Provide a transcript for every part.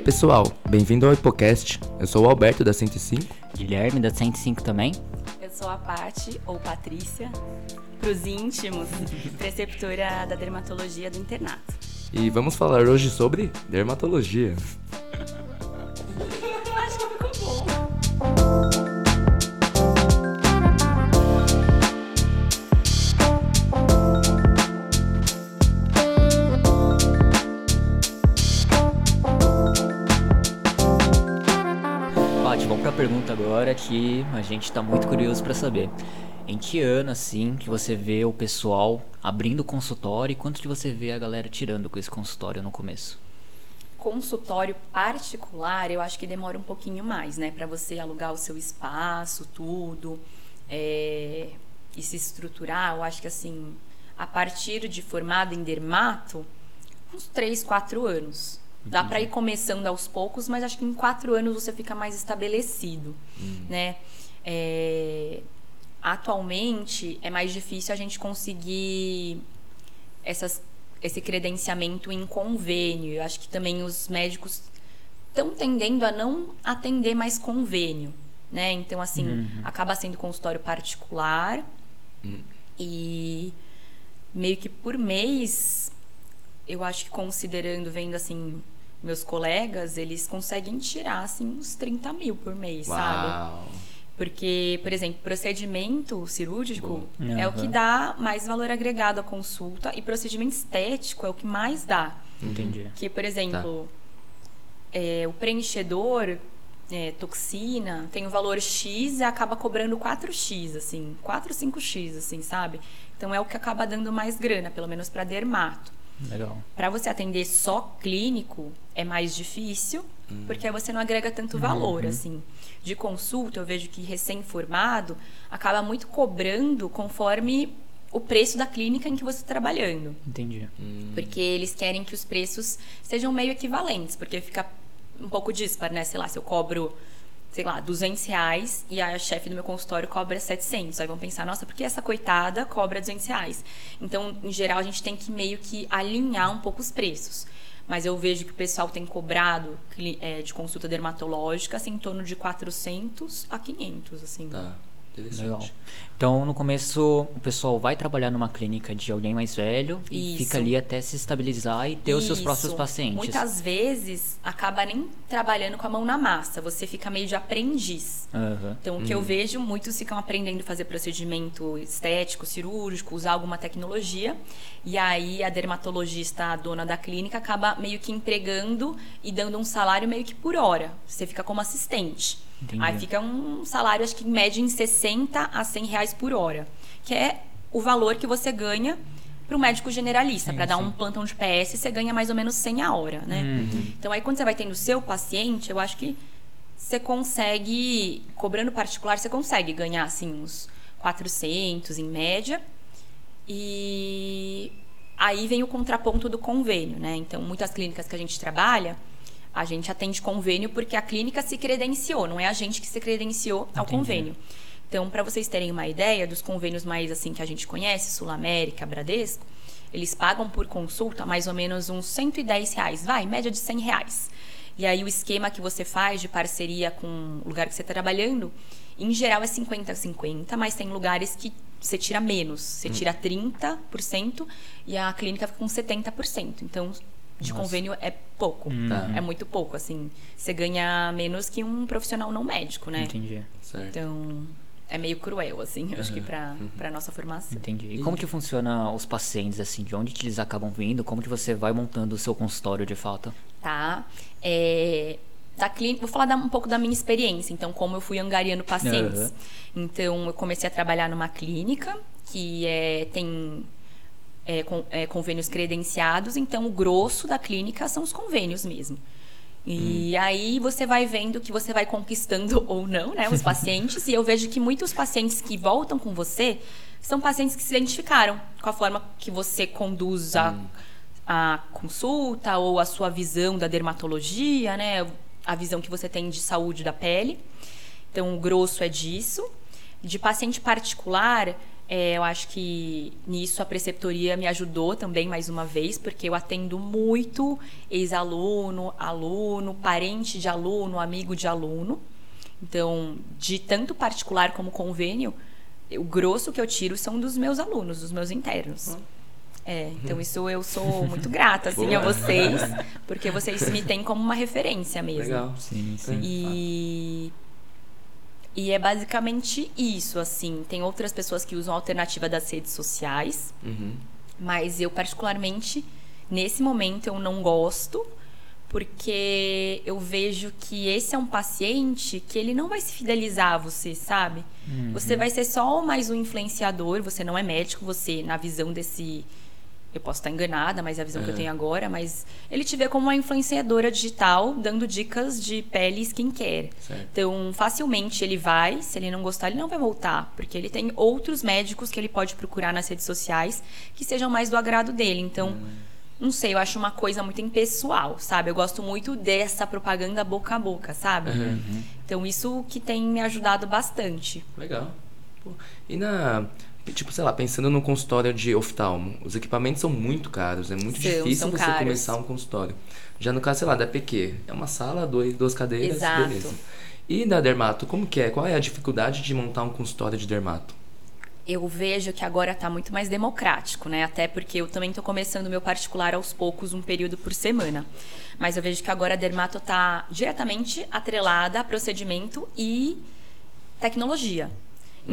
aí pessoal, bem-vindo ao Hipocast. Eu sou o Alberto da 105. Guilherme da 105 também. Eu sou a Pati, ou Patrícia, pros íntimos, preceptora da dermatologia do internato. E vamos falar hoje sobre dermatologia. Agora que a gente tá muito curioso pra saber. Em que ano, assim, que você vê o pessoal abrindo consultório e quanto que você vê a galera tirando com esse consultório no começo? Consultório particular, eu acho que demora um pouquinho mais, né? Pra você alugar o seu espaço, tudo, é, e se estruturar. Eu acho que, assim, a partir de formado em dermato, uns 3, 4 anos. Dá para ir começando aos poucos, mas acho que em quatro anos você fica mais estabelecido, né? É, atualmente é mais difícil a gente conseguir essas, esse credenciamento em convênio. Eu acho que também os médicos estão tendendo a não atender mais convênio, né? Então assim acaba sendo consultório particular e meio que por mês eu acho que considerando, vendo assim, meus colegas, eles conseguem tirar assim uns 30 mil por mês, sabe? Uau! Porque, por exemplo, procedimento cirúrgico Bom. é o que dá mais valor agregado à consulta e procedimento estético é o que mais dá. Entendi. Que, por exemplo, é, o preenchedor, é, toxina, tem o valor X e acaba cobrando 4X, assim, 4, 5X, assim, sabe? Então é o que acaba dando mais grana, pelo menos para dermato. Legal. Para você atender só clínico é mais difícil, porque aí você não agrega tanto valor, assim. De consulta, eu vejo que recém-formado acaba muito cobrando conforme o preço da clínica em que você está trabalhando. Entendi. Porque eles querem que os preços sejam meio equivalentes, porque fica um pouco dispar, né? Sei lá, se eu cobro, sei lá, 200 reais e a chefe do meu consultório cobra 700. Aí vão pensar, nossa, por que essa coitada cobra 200 reais? Então, em geral, a gente tem que meio que alinhar um pouco os preços. Mas eu vejo que o pessoal tem cobrado é, de consulta dermatológica assim, em torno de 400 a 500, assim. Tá, interessante. Legal. Então, no começo, o pessoal vai trabalhar numa clínica de alguém mais velho e Isso. fica ali até se estabilizar e ter os seus Isso. próprios pacientes. Muitas vezes acaba nem trabalhando com a mão na massa, você fica meio de aprendiz. Aham. Então, o que eu vejo, muitos ficam aprendendo a fazer procedimento estético, cirúrgico, usar alguma tecnologia. E aí, a dermatologista, a dona da clínica, acaba meio que empregando e dando um salário meio que por hora. Você fica como assistente. Entendi. Aí fica um salário, acho que em média, em 60 a 100 reais por hora. Que é o valor que você ganha para o médico generalista. Para dar um plantão de PS, você ganha mais ou menos 100 a hora, né? Uhum. Então, aí quando você vai tendo o seu paciente, eu acho que você consegue, cobrando particular, você consegue ganhar, assim, uns 400 em média. E aí vem o contraponto do convênio, né? Então, muitas clínicas que a gente trabalha, a gente atende convênio porque a clínica se credenciou, não é a gente que se credenciou ao Entendi. convênio. Então, para vocês terem uma ideia dos convênios mais assim que a gente conhece, Sul América, Bradesco, eles pagam por consulta mais ou menos uns 110 reais, vai, média de 100 reais. E aí o esquema que você faz de parceria com o lugar que você está trabalhando, em geral é 50 a 50, mas tem lugares que você tira menos, você tira 30% e a clínica fica com 70%. Então, de Nossa. convênio é pouco, Tá. é muito pouco, assim. Você ganha menos que um profissional não médico, né? Entendi. Certo. Então, é meio cruel, assim, eu acho que pra, pra nossa formação. Entendi. E como que funciona os pacientes, assim? De onde que eles acabam vindo? Como que você vai montando o seu consultório de fato? Tá? É, da clínica, vou falar da- um pouco da minha experiência, então, como eu fui angariando pacientes. Aham. Então, eu comecei a trabalhar numa clínica que é, tem é, con- é, convênios credenciados, então o grosso da clínica são os convênios mesmo. E aí você vai vendo que você vai conquistando ou não, né, os pacientes. e eu vejo que muitos pacientes que voltam com você são pacientes que se identificaram com a forma que você conduz a, a consulta ou a sua visão da dermatologia, né, a visão que você tem de saúde da pele. Então, o grosso é disso. De paciente particular, É, eu acho que nisso a preceptoria me ajudou também mais uma vez, porque eu atendo muito ex-aluno, aluno, parente de aluno, amigo de aluno. Então, de tanto particular como convênio, o grosso que eu tiro são dos meus alunos, dos meus internos. É, então isso eu sou muito grata assim, a vocês, porque vocês me têm como uma referência mesmo. Legal. Sim, sim. E e é basicamente isso, assim. Tem outras pessoas que usam a alternativa das redes sociais, Uhum. mas eu particularmente nesse momento eu não gosto, porque eu vejo que esse é um paciente que ele não vai se fidelizar a você, sabe? Você vai ser só mais um influenciador, você não é médico, você na visão desse eu posso estar enganada, mas é a visão que eu Uhum. tenho agora, mas ele te vê como uma influenciadora digital dando dicas de pele e skincare. Certo. Então, facilmente ele vai, se ele não gostar, ele não vai voltar, porque ele tem outros médicos que ele pode procurar nas redes sociais que sejam mais do agrado dele. Então, não sei, eu acho uma coisa muito impessoal, sabe? Eu gosto muito dessa propaganda boca a boca, sabe? Uhum. Então, isso que tem me ajudado bastante. Legal. Pô, E na. Tipo, sei lá, pensando no consultório de oftalmo, os equipamentos são muito caros, é muito São, difícil você caros. começar um consultório. Já no caso, sei lá, da PQ, é uma sala, dois, duas cadeiras, Exato. beleza. E da dermato, como que é? Qual é a dificuldade de montar um consultório de dermato? eu vejo que agora está muito mais democrático, né? Até porque eu também estou começando o meu particular aos poucos, um período por semana. Mas eu vejo que agora a dermato está diretamente atrelada a procedimento e tecnologia.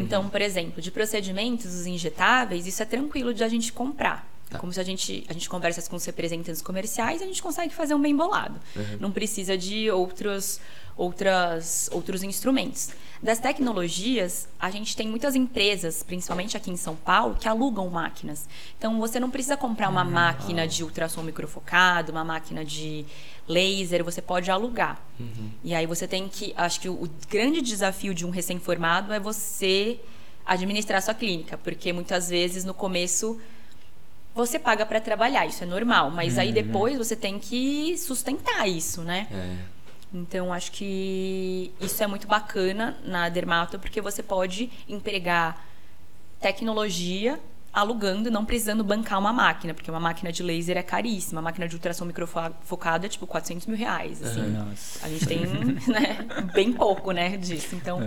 Então, por exemplo, de procedimentos, os injetáveis, isso é tranquilo de a gente comprar. Tá. Como se a gente, a gente conversa com os representantes comerciais, a gente consegue fazer um bem bolado. Não precisa de outros, outras, outros instrumentos. Das tecnologias, a gente tem muitas empresas, principalmente aqui em São Paulo, que alugam máquinas. Então, você não precisa comprar uma máquina de ultrassom microfocado, uma máquina de laser, você pode alugar. E aí você tem que. Acho que o, o grande desafio de um recém-formado é você administrar sua clínica, porque muitas vezes no começo você paga para trabalhar, isso é normal, mas aí depois você tem que sustentar isso, né? É. Então, acho que isso é muito bacana na Dermato, porque você pode empregar tecnologia alugando, não precisando bancar uma máquina, porque uma máquina de laser é caríssima, a máquina de ultrassom microfocada é tipo 400 mil reais, assim. Nossa. A gente tem né, bem pouco, né, disso. Então,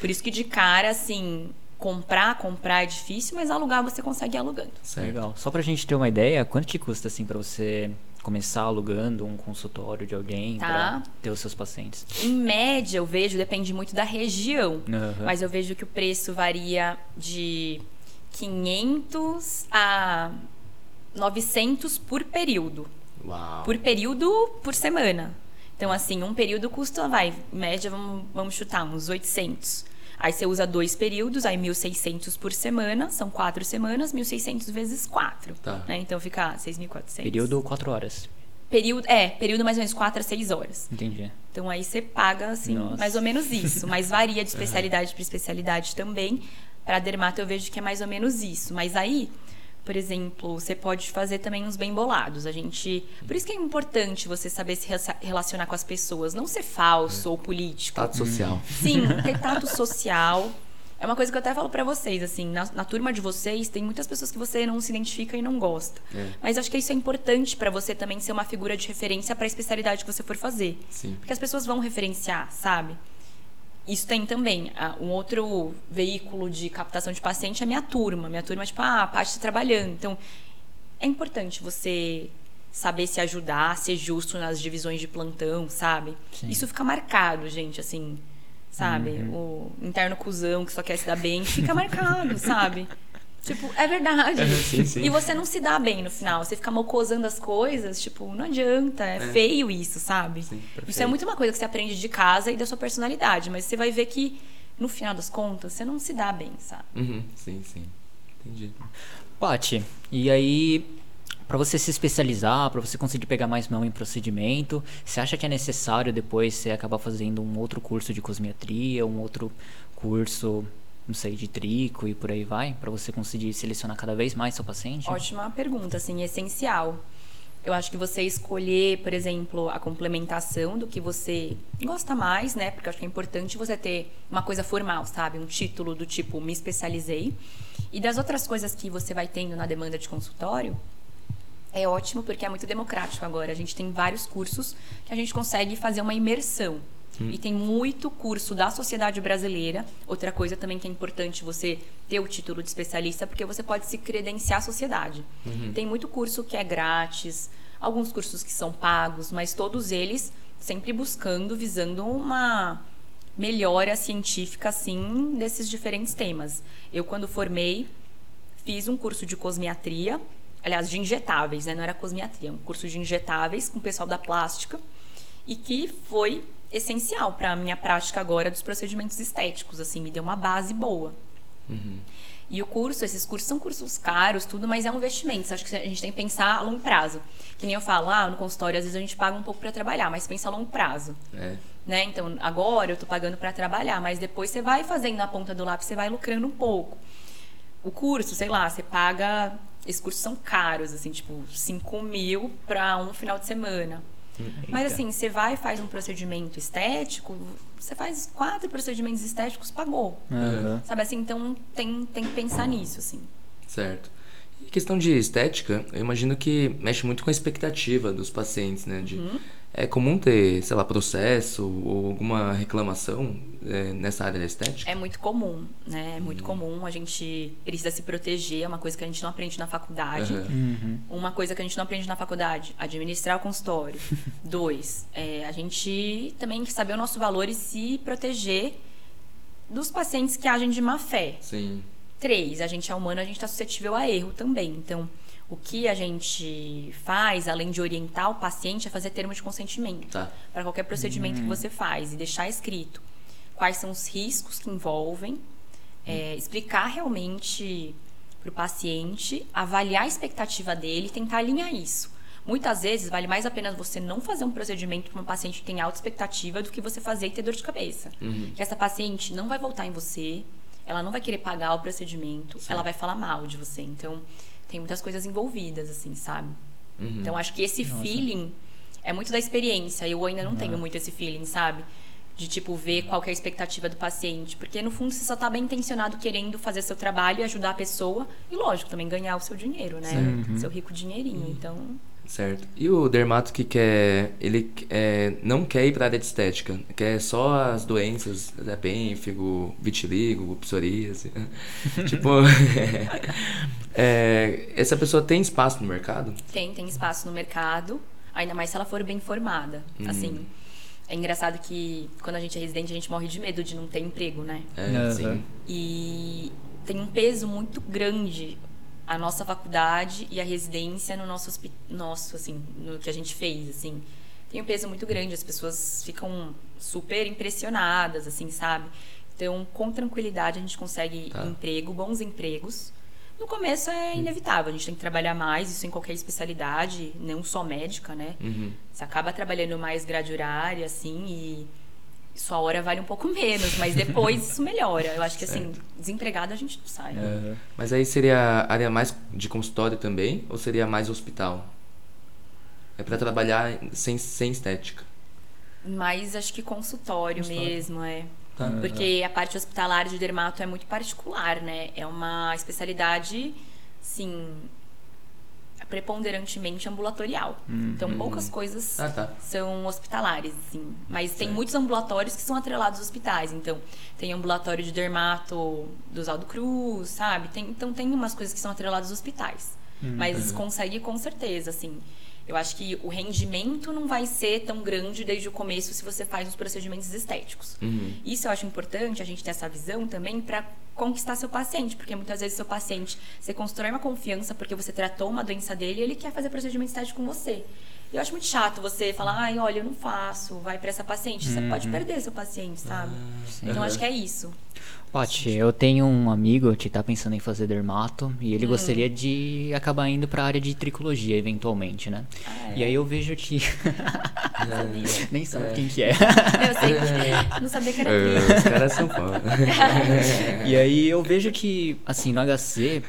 por isso que de cara, assim, comprar, comprar é difícil, mas alugar você consegue ir alugando. Certo. Legal. Só pra gente ter uma ideia, quanto que custa assim pra você começar alugando um consultório de alguém Tá. pra ter os seus pacientes? Em média, eu vejo, depende muito da região, Aham. mas eu vejo que o preço varia de 500 a 900 por período. Uau. Por período, por semana. Então, assim, um período custa, vai, em média, vamos, vamos chutar, uns 800. Aí você usa dois períodos, aí 1.600 por semana, são quatro semanas, 1.600 vezes quatro. Tá. Né? Então fica 6.400. Período 4 horas. Período, é, período mais ou menos 4 a 6 horas. Entendi. Então aí você paga, assim, Nossa. mais ou menos isso. Mas varia de especialidade para especialidade também. Para dermato eu vejo que é mais ou menos isso. Mas aí, por exemplo, você pode fazer também uns bem bolados. A gente. Por isso que é importante você saber se relacionar com as pessoas. Não ser falso ou político. Tato social. Sim, ter tato social. É uma coisa que eu até falo pra vocês, assim, na, na turma de vocês tem muitas pessoas que você não se identifica e não gosta. É. Mas acho que isso é importante pra você também ser uma figura de referência pra especialidade que você for fazer. Sim. Porque as pessoas vão referenciar, sabe? Isso tem também. ah, Um outro veículo de captação de paciente é a minha turma. Minha turma é tipo, ah, a Paty está trabalhando. Então, é importante você saber se ajudar, ser justo nas divisões de plantão, sabe? Sim. Isso fica marcado, gente, assim, sabe? O interno cuzão que só quer se dar bem, fica marcado, sabe? Tipo, é verdade. Sim, sim. E você não se dá bem no final. Você fica mocosando as coisas, tipo, não adianta. É, feio isso, sabe? Sim, isso é muito uma coisa que você aprende de casa e da sua personalidade. Mas você vai ver que, no final das contas, você não se dá bem, sabe? Uhum. Sim, sim. Entendi. Paty, e aí, pra você se especializar, pra você conseguir pegar mais mão em procedimento, você acha que é necessário depois você acabar fazendo um outro curso de cosmetria, um outro curso, não sei, de trico e por aí vai, Pra você conseguir selecionar cada vez mais seu paciente? Ótima pergunta, assim, essencial. Eu acho que você escolher, por exemplo, a complementação do que você gosta mais, né? Porque eu acho que é importante você ter uma coisa formal, sabe? Um título do tipo me especializei. E das outras coisas que você vai tendo na demanda de consultório, é ótimo porque é muito democrático agora. A gente tem vários cursos que a gente consegue fazer uma imersão. Hum. E tem muito curso da sociedade brasileira. Outra coisa também que é importante você ter o título de especialista, porque você pode se credenciar à sociedade. Uhum. Tem muito curso que é grátis, alguns cursos que são pagos, mas todos eles sempre buscando, visando uma melhora científica, assim, desses diferentes temas. Eu, quando formei, fiz um curso de cosmiatria, aliás, de injetáveis, né? Não era cosmiatria, um curso de injetáveis com o pessoal da plástica, e que foi essencial para a minha prática agora dos procedimentos estéticos, assim, me deu uma base boa. Uhum. E o curso, esses cursos são cursos caros, tudo, mas é um investimento. Acho que a gente tem que pensar a longo prazo. Que nem eu falo, ah, no consultório às vezes a gente paga um pouco para trabalhar, mas pensa a longo prazo. É. Né? Então, agora eu estou pagando para trabalhar, mas depois você vai fazendo na ponta do lápis, você vai lucrando um pouco. O curso, sei lá, você paga. Esses cursos são caros, assim, tipo, 5 mil para um final de semana. Eita. Mas assim, você vai e faz um procedimento estético, você faz quatro procedimentos estéticos, pagou. Uhum. Sabe assim, então tem, tem que pensar nisso, assim. Certo. E questão de estética, eu imagino que mexe muito com a expectativa dos pacientes, né? De, uhum. É comum ter, sei lá, processo ou alguma reclamação é, nessa área da estética? É muito comum, né? É muito uhum. comum. A gente precisa se proteger, é uma coisa que a gente não aprende na faculdade. Uhum. Uma coisa que a gente não aprende na faculdade, administrar o consultório. Dois, é, a gente também tem que saber o nosso valor e se proteger dos pacientes que agem de má fé. Sim. Três, a gente é humano, a gente está suscetível a erro também. Então, o que a gente faz, além de orientar o paciente, é fazer termo de consentimento tá. para qualquer procedimento hum. que você faz e deixar escrito quais são os riscos que envolvem, é, explicar realmente para o paciente, avaliar a expectativa dele, tentar alinhar isso. Muitas vezes vale mais a pena você não fazer um procedimento para uma paciente que tem alta expectativa do que você fazer e ter dor de cabeça. Uhum. Que essa paciente não vai voltar em você, ela não vai querer pagar o procedimento, Sim. ela vai falar mal de você. Então, tem muitas coisas envolvidas, assim, sabe? Uhum. Então acho que esse Nossa. feeling é muito da experiência. Eu ainda não uhum. tenho muito esse feeling, sabe? De tipo ver qual é a expectativa do paciente, porque no fundo você só tá bem intencionado querendo fazer seu trabalho e ajudar a pessoa e lógico, também ganhar o seu dinheiro, né? Uhum. Seu rico dinheirinho. Então, Certo. E o dermato que quer, ele é, não quer ir para a área de estética, quer só as doenças, da pênfigo, vitiligo, psoríase. tipo, é, essa pessoa tem espaço no mercado? Tem, tem espaço no mercado, ainda mais se ela for bem formada. Hum. Assim, é engraçado que quando a gente é residente, a gente morre de medo de não ter emprego, né? É, uhum. sim. E tem um peso muito grande a nossa faculdade e a residência no nosso nosso assim no que a gente fez assim. Tem um peso muito grande as pessoas ficam super impressionadas assim sabe? Então com tranquilidade a gente consegue tá. emprego bons empregos. No começo é inevitável a gente tem que trabalhar mais isso em qualquer especialidade não só médica né? Uhum. você acaba trabalhando mais grade horária assim e sua hora vale um pouco menos, mas depois isso melhora. Eu acho que assim, desempregado a gente não sai. Uhum. Mas aí seria a área mais de consultório também ou seria mais hospital? É para trabalhar sem, sem estética. Mais acho que consultório, consultório. mesmo, é. Tá. Porque a parte hospitalar de dermato é muito particular, né? É uma especialidade, sim, preponderantemente ambulatorial. Uhum. Então, poucas coisas ah, tá. são hospitalares, assim. Mas certo. tem muitos ambulatórios que são atrelados aos hospitais. Então, tem ambulatório de dermato do Oswaldo Cruz, sabe? Tem, então, tem umas coisas que são atreladas aos hospitais. Uhum. Mas consegue com certeza, assim. Eu acho que o rendimento não vai ser tão grande desde o começo se você faz os procedimentos estéticos. Uhum. Isso eu acho importante a gente ter essa visão também para conquistar seu paciente, porque muitas vezes seu paciente, você constrói uma confiança porque você tratou uma doença dele e ele quer fazer procedimento estético com você. Eu acho muito chato você falar, ai, olha, eu não faço, vai para essa paciente. Você uhum. pode perder seu paciente, sabe? Ah, então acho que é isso. Paty, eu tenho um amigo que tá pensando em fazer dermato e ele hum. gostaria de acabar indo para a área de tricologia eventualmente, né? Ah, é. E aí eu vejo que nem sabe é. quem que é. Eu sei que é. não sabia que era é, Os caras são fã. e aí eu vejo que assim, no HC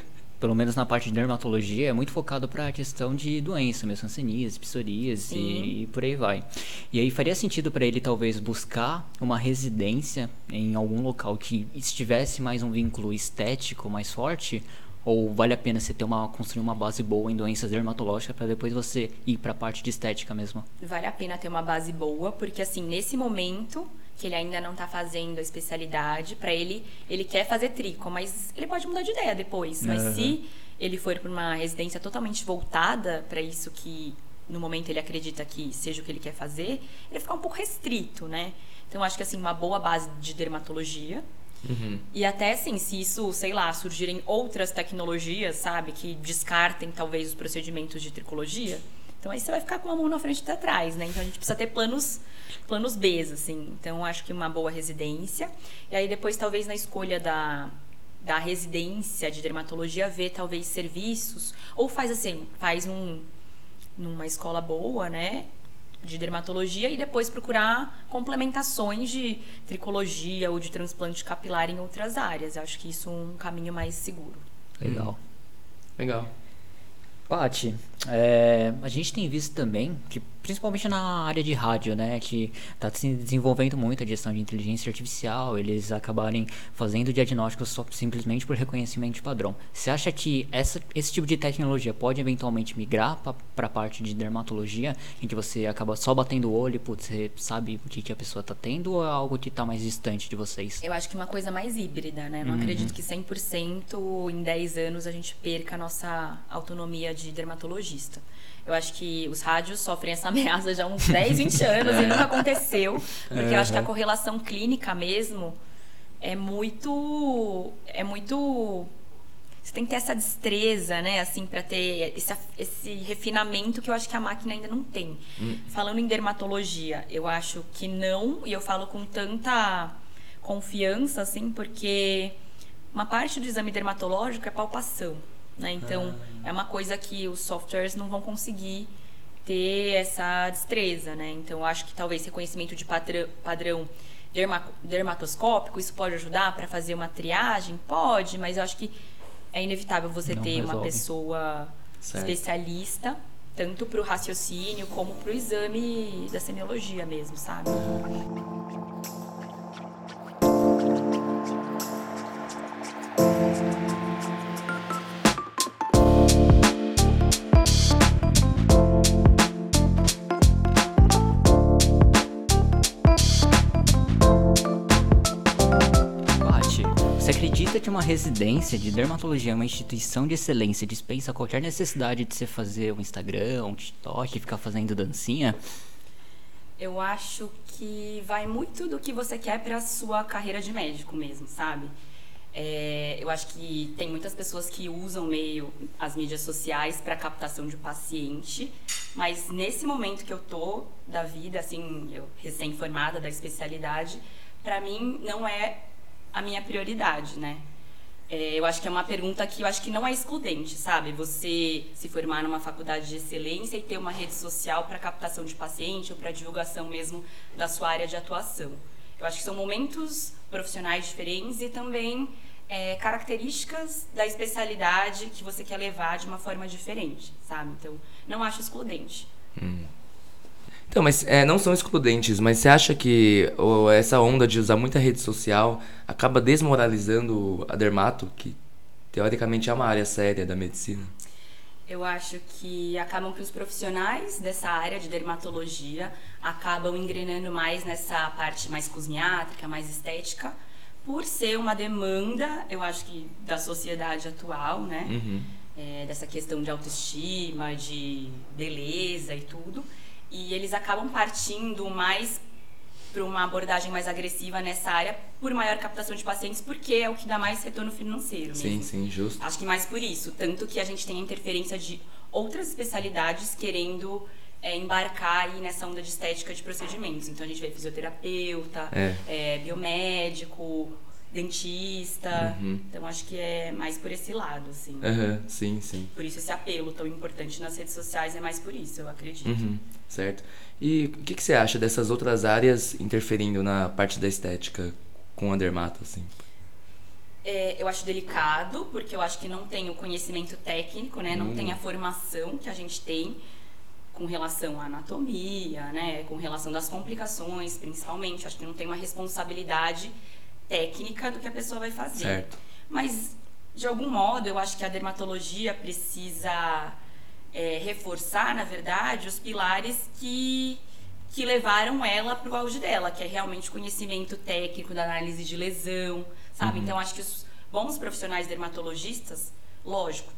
pelo menos na parte de dermatologia, é muito focado para a questão de doença, mesmo ancenias, psoríase e, e por aí vai. E aí faria sentido para ele talvez buscar uma residência em algum local que estivesse mais um vínculo estético mais forte, ou vale a pena você ter uma construir uma base boa em doenças dermatológicas para depois você ir para a parte de estética mesmo? Vale a pena ter uma base boa, porque assim, nesse momento que ele ainda não está fazendo a especialidade, para ele, ele quer fazer trico, mas ele pode mudar de ideia depois. Mas uhum. se ele for para uma residência totalmente voltada para isso que no momento ele acredita que seja o que ele quer fazer, ele fica um pouco restrito, né? Então acho que assim uma boa base de dermatologia uhum. e até assim se isso sei lá surgirem outras tecnologias, sabe, que descartem talvez os procedimentos de tricologia, então aí você vai ficar com uma mão na frente e atrás, né? Então a gente precisa ter planos planos B, assim. Então acho que uma boa residência. E aí depois talvez na escolha da da residência de dermatologia ver talvez serviços ou faz assim, faz um numa escola boa, né? de dermatologia e depois procurar complementações de tricologia ou de transplante capilar em outras áreas. Eu acho que isso é um caminho mais seguro. Legal. Legal. Paty, é, a gente tem visto também que principalmente na área de rádio, né, que está se desenvolvendo muito a gestão de inteligência artificial, eles acabarem fazendo diagnósticos só simplesmente por reconhecimento de padrão. Você acha que essa, esse tipo de tecnologia pode eventualmente migrar para a parte de dermatologia, em que você acaba só batendo o olho e putz, você sabe o que, que a pessoa está tendo, ou é algo que está mais distante de vocês? Eu acho que uma coisa mais híbrida, né? Não uhum. acredito que 100% em 10 anos a gente perca a nossa autonomia de dermatologista. Eu acho que os rádios sofrem essa ameaça já há uns 10, 20 anos e nunca aconteceu. Porque uhum. eu acho que a correlação clínica mesmo é muito. É muito. Você tem que ter essa destreza, né? Assim, para ter esse, esse refinamento que eu acho que a máquina ainda não tem. Hum. Falando em dermatologia, eu acho que não, e eu falo com tanta confiança, assim, porque uma parte do exame dermatológico é palpação. Né? Então, ah. é uma coisa que os softwares não vão conseguir ter essa destreza. Né? Então, acho que talvez reconhecimento de padrão, padrão derma, dermatoscópico, isso pode ajudar para fazer uma triagem? Pode, mas eu acho que é inevitável você não ter resolve. uma pessoa certo. especialista, tanto para o raciocínio como para o exame da semiologia mesmo, sabe? acredita uma residência de dermatologia é uma instituição de excelência dispensa qualquer necessidade de você fazer um Instagram, um TikTok, ficar fazendo dancinha? Eu acho que vai muito do que você quer para sua carreira de médico mesmo, sabe? É, eu acho que tem muitas pessoas que usam meio as mídias sociais para captação de paciente, mas nesse momento que eu tô da vida, assim, eu recém-formada da especialidade, para mim não é a minha prioridade, né? É, eu acho que é uma pergunta que eu acho que não é excludente, sabe? Você se formar numa faculdade de excelência e ter uma rede social para captação de paciente ou para divulgação mesmo da sua área de atuação. Eu acho que são momentos profissionais diferentes e também é, características da especialidade que você quer levar de uma forma diferente, sabe? Então, não acho excludente. Hum. Então, mas é, não são excludentes, mas você acha que essa onda de usar muita rede social acaba desmoralizando a dermato, que teoricamente é uma área séria da medicina? Eu acho que acabam que os profissionais dessa área de dermatologia acabam engrenando mais nessa parte mais cosmiátrica, mais estética, por ser uma demanda, eu acho que da sociedade atual, né? Uhum. É, dessa questão de autoestima, de beleza e tudo e eles acabam partindo mais para uma abordagem mais agressiva nessa área por maior captação de pacientes, porque é o que dá mais retorno financeiro mesmo. Sim, sim, justo. Acho que mais por isso. Tanto que a gente tem a interferência de outras especialidades querendo é, embarcar aí nessa onda de estética de procedimentos. Então a gente vê fisioterapeuta, é. É, biomédico, dentista. Uhum. Então acho que é mais por esse lado, assim. Uhum. Sim, sim. Por isso esse apelo tão importante nas redes sociais é mais por isso, eu acredito. Uhum. Certo. E o que, que você acha dessas outras áreas interferindo na parte da estética com a dermato, assim? É, eu acho delicado, porque eu acho que não tem o conhecimento técnico, né? Não Hum. tem a formação que a gente tem com relação à anatomia, né? Com relação das complicações, principalmente. Acho que não tem uma responsabilidade técnica do que a pessoa vai fazer. Certo. Mas, de algum modo, eu acho que a dermatologia precisa é, reforçar, na verdade, os pilares que, que levaram ela para o auge dela, que é realmente o conhecimento técnico da análise de lesão, sabe? Então, acho que os bons profissionais dermatologistas, lógico,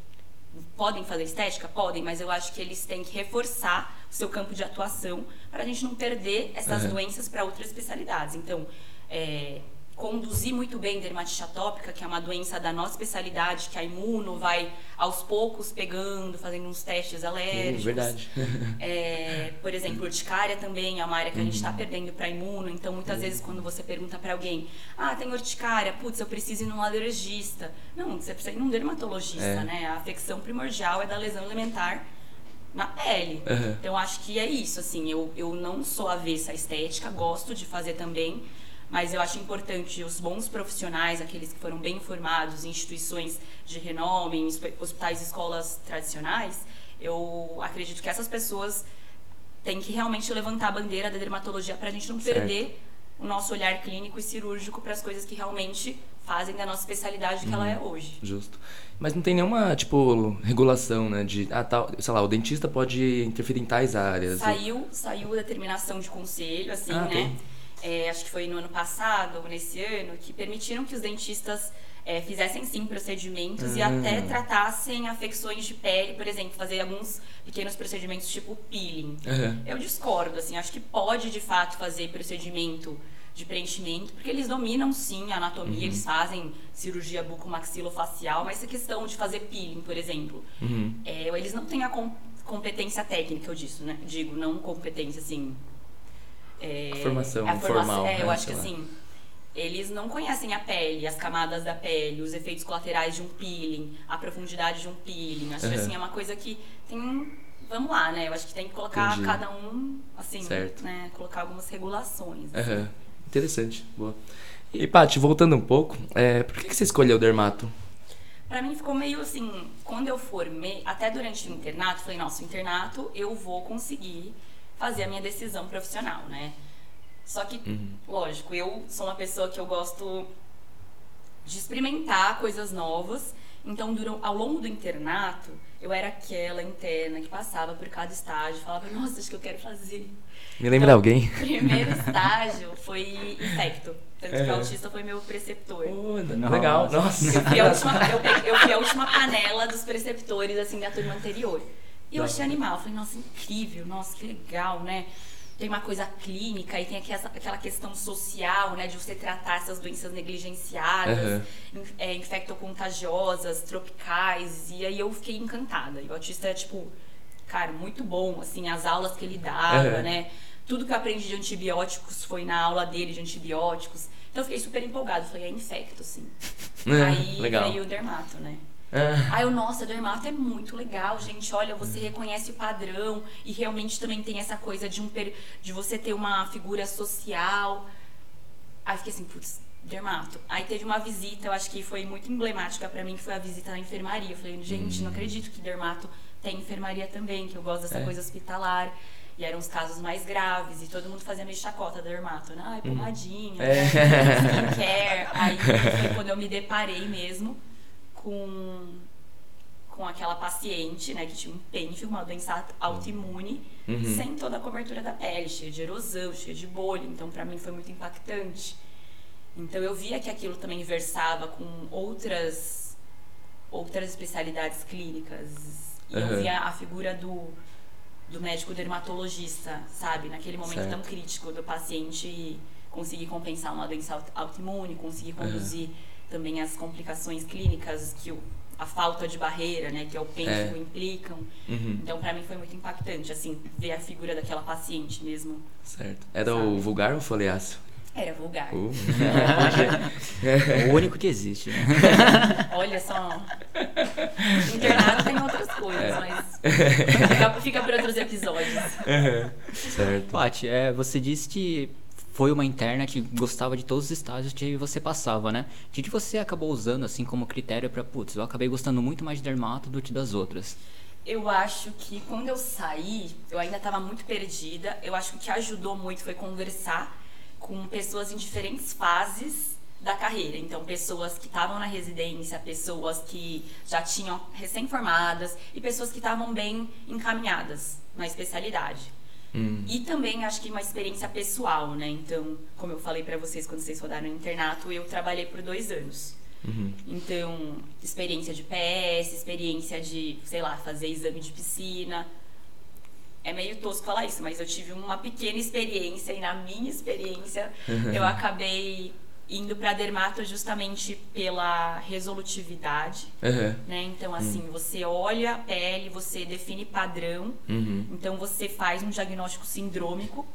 podem fazer estética? Podem, mas eu acho que eles têm que reforçar o seu campo de atuação para a gente não perder essas Aham. doenças para outras especialidades. Então, é, conduzir muito bem dermatite atópica, que é uma doença da nossa especialidade, que a imuno vai aos poucos pegando, fazendo uns testes alérgicos. Hum, verdade. É, por exemplo, urticária também é uma área que a gente Uhum. está perdendo para imuno. Então, muitas vezes, quando você pergunta para alguém, ah, tem urticária, putz, eu preciso ir num alergista. Não, você precisa ir num dermatologista, É. né? A afecção primordial é da lesão elementar na pele. Aham. Então, acho que é isso, assim. Eu, eu não sou avessa à estética, gosto de fazer também. Mas eu acho importante os bons profissionais, aqueles que foram bem formados instituições de renome, hospitais e escolas tradicionais, eu acredito que essas pessoas têm que realmente levantar a bandeira da dermatologia para a gente não Certo. perder o nosso olhar clínico e cirúrgico para as coisas que realmente fazem da nossa especialidade que ela é hoje. Justo. Mas não tem nenhuma, tipo, regulação, né? De, ah, tal, sei lá, o dentista pode interferir em tais áreas. Saiu, saiu a determinação de conselho, assim, Ah, né? tem. É, acho que foi no ano passado ou nesse ano, que permitiram que os dentistas é, fizessem sim procedimentos e Ah. até tratassem afecções de pele, por exemplo, fazer alguns pequenos procedimentos tipo peeling. Aham. Eu discordo, assim, acho que pode de fato fazer procedimento de preenchimento, porque eles dominam sim a anatomia, eles fazem cirurgia bucomaxilofacial, mas essa questão de fazer peeling, por exemplo, Uhum. é, eles não têm a com- competência técnica, eu disso, né? Digo, não competência assim. É, A formação a formação- formal, É, eu né, acho que lá. assim, eles não conhecem a pele, as camadas da pele, os efeitos colaterais de um peeling, a profundidade de um peeling. Acho que Aham. assim, é uma coisa que tem. Vamos lá, né? Eu acho que tem que colocar Entendi. cada um, assim, Certo. né? Colocar algumas regulações. assim. Aham. Interessante, boa. E, Paty, voltando um pouco, é, por que que você escolheu o dermato? Pra mim ficou meio assim, quando eu formei, até durante o internato, eu falei, nossa, o internato eu vou conseguir fazer a minha decisão profissional, né? Só que, lógico, eu sou uma pessoa que eu gosto de experimentar coisas novas. Então, dura- ao longo do internato, eu era aquela interna que passava por cada estágio, falava, nossa, acho que eu quero fazer. Me lembra Então, alguém? O primeiro estágio foi infecto. Tanto que É. o autista foi meu preceptor. Oh, Nossa. legal, nossa. Eu fui, a última, eu, eu fui a última panela dos preceptores, assim, da turma anterior. E eu achei animal. Eu falei, nossa, incrível, nossa, que legal, né? Tem uma coisa clínica e tem aquela questão social, né? De você tratar essas doenças negligenciadas, in- é, infectocontagiosas, tropicais. E aí eu fiquei encantada. E o autista é, tipo, cara, muito bom, assim, as aulas que ele dava, Aham. né? Tudo que eu aprendi de antibióticos foi na aula dele de antibióticos. Então eu fiquei super empolgada. Falei, é infecto, sim. É, Aí legal. veio o dermato, né? Ah, Aí eu, nossa, dermato é muito legal, gente. Olha, você reconhece o padrão e realmente também tem essa coisa de, um de você ter uma figura social. Aí fiquei assim, putz, dermato. Aí teve uma visita, eu acho que foi muito emblemática pra mim, que foi a visita na enfermaria. Eu falei, gente, não acredito que dermato tem enfermaria também, que eu gosto dessa É. coisa hospitalar. E eram os casos mais graves, e todo mundo fazia meio chacota da dermato, né? Ai, pomadinha, É. né? Aí foi quando eu me deparei mesmo com, com aquela paciente, né, que tinha um pênfilo, uma doença autoimune, Uhum. sem toda a cobertura da pele, cheia de erosão, cheia de bolha. Então, pra mim foi muito impactante. Então, eu via que aquilo também versava com outras outras especialidades clínicas. E Aham. eu via a figura do do médico dermatologista, sabe? Naquele momento Certo. tão crítico do paciente conseguir compensar uma doença aut- autoimune, conseguir conduzir também as complicações clínicas que o, a falta de barreira, né, que é o pênfigo É. implicam. uhum, Então, pra mim foi muito impactante, assim, ver a figura daquela paciente mesmo. certo. Era o vulgar ou foliáceo? Era vulgar. Uh, É o único que existe, né? Olha só. Internado tem outras coisas, É. mas fica, fica para outros episódios. certo. Paty, é, você disse que foi uma interna que gostava de todos os estágios que você passava, né? O que você acabou usando assim como critério para putz, eu acabei gostando muito mais de dermato do que das outras? Eu acho que quando eu saí, eu ainda estava muito perdida. Eu acho que o que ajudou muito foi conversar com pessoas em diferentes fases da carreira. Então, pessoas que estavam na residência, pessoas que já tinham recém-formadas e pessoas que estavam bem encaminhadas na especialidade. Hum. E também acho que uma experiência pessoal, né? Então, como eu falei para vocês quando vocês rodaram no internato, eu trabalhei por dois anos. Uhum. Então, experiência de PS, experiência de, sei lá, fazer exame de piscina. É meio tosco falar isso, mas eu tive uma pequena experiência e na minha experiência eu acabei indo para dermato justamente pela resolutividade, uhum. né? Então assim, uhum. você olha a pele, você define padrão, uhum. então você faz um diagnóstico sindrômico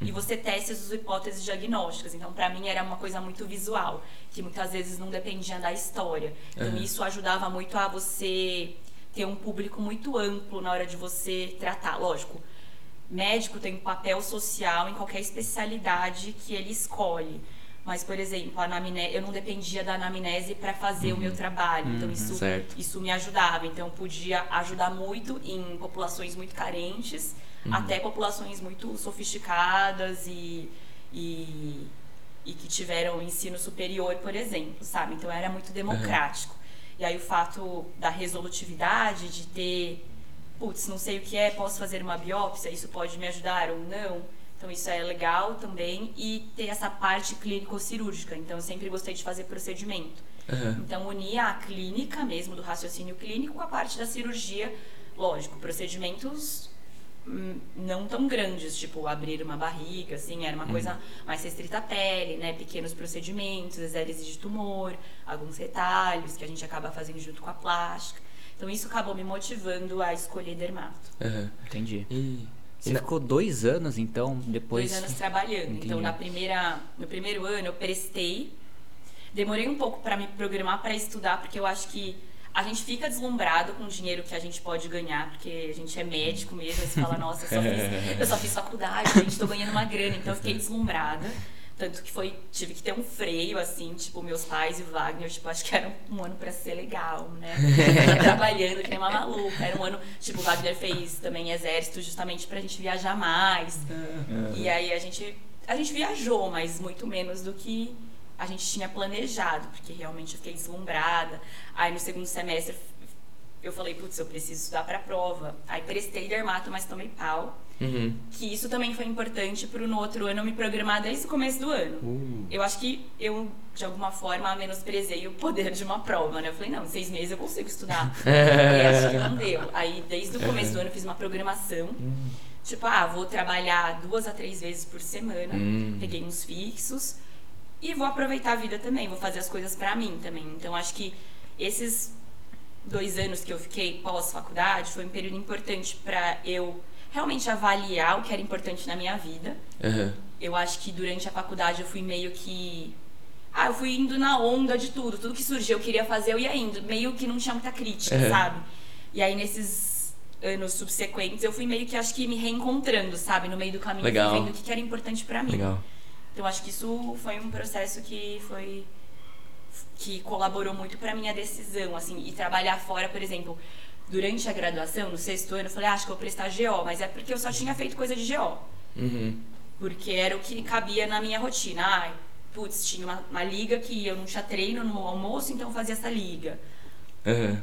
e você testa as hipóteses diagnósticas. Então, para mim era uma coisa muito visual, que muitas vezes não dependia da história. Então, isso ajudava muito a você ter um público muito amplo na hora de você tratar. Lógico, médico tem um papel social em qualquer especialidade que ele escolhe. Mas, por exemplo, a anamnese, eu não dependia da anamnese para fazer uhum. o meu uhum. trabalho. Então, uhum. isso, isso me ajudava. Então, podia ajudar muito em populações muito carentes, uhum. até populações muito sofisticadas e, e, e, que tiveram ensino superior, por exemplo, sabe? Então, era muito democrático. E aí, o fato da resolutividade, de ter, putz, não sei o que é, posso fazer uma biópsia, isso pode me ajudar ou não então isso é legal também e ter essa parte clínico-cirúrgica. Então eu sempre gostei de fazer procedimento. Uhum. Então unir a clínica mesmo do raciocínio clínico com a parte da cirurgia, lógico, procedimentos hum, não tão grandes, tipo abrir uma barriga, assim, era uma uhum. coisa mais restrita à pele, né? Pequenos procedimentos, exérese de tumor, alguns retalhos que a gente acaba fazendo junto com a plástica. Então isso acabou me motivando a escolher dermato. Uhum. Entendi. E você na... ficou dois anos, então, depois... Dois anos trabalhando. Entendi. Então, na primeira, no primeiro ano, eu prestei. Demorei um pouco para me programar para estudar, porque eu acho que a gente fica deslumbrado com o dinheiro que a gente pode ganhar, porque a gente é médico mesmo, você fala, nossa, eu só fiz, eu só fiz faculdade, gente, estou ganhando uma grana, então eu fiquei deslumbrada. Tanto que foi, tive que ter um freio, assim, tipo, meus pais e o Wagner, tipo, acho que era um ano pra ser legal, né? trabalhando que nem uma maluca. Era um ano, tipo, o Wagner fez também exército justamente pra gente viajar mais. Uhum. E aí a gente, a gente viajou, mas muito menos do que a gente tinha planejado, porque realmente eu fiquei deslumbrada. Aí no segundo semestre eu falei, putz, eu preciso estudar pra prova. Aí prestei dermato, mas tomei pau. Uhum. Que isso também foi importante para no outro ano eu me programar desde o começo do ano. Uhum. Eu acho que eu, de alguma forma, menosprezei o poder de uma prova, né? Eu falei, não, em seis meses eu consigo estudar. e acho que não deu. Aí, desde o começo do ano, eu fiz uma programação. Uhum. Tipo, ah, vou trabalhar duas a três vezes por semana. Uhum. Peguei uns fixos. E vou aproveitar a vida também. Vou fazer as coisas para mim também. Então, acho que esses dois anos que eu fiquei pós-faculdade foi um período importante para eu realmente avaliar o que era importante na minha vida. Uhum. Eu acho que durante a faculdade eu fui meio que. Ah, eu fui indo na onda de tudo. Tudo que surgiu eu queria fazer, eu ia indo. Meio que não tinha muita crítica, uhum. sabe? E aí nesses anos subsequentes eu fui meio que acho que me reencontrando, sabe? No meio do caminho, Legal. vendo o que era importante para mim. Legal. Então acho que isso foi um processo que foi que colaborou muito para minha decisão, assim, e trabalhar fora, por exemplo, durante a graduação, no sexto ano, eu falei, ah, acho que eu vou prestar GO, mas é porque eu só tinha feito coisa de GO. Uhum. Porque era o que cabia na minha rotina. Ah, putz, tinha uma, uma, liga que eu não tinha treino no almoço, então eu fazia essa liga. Uhum.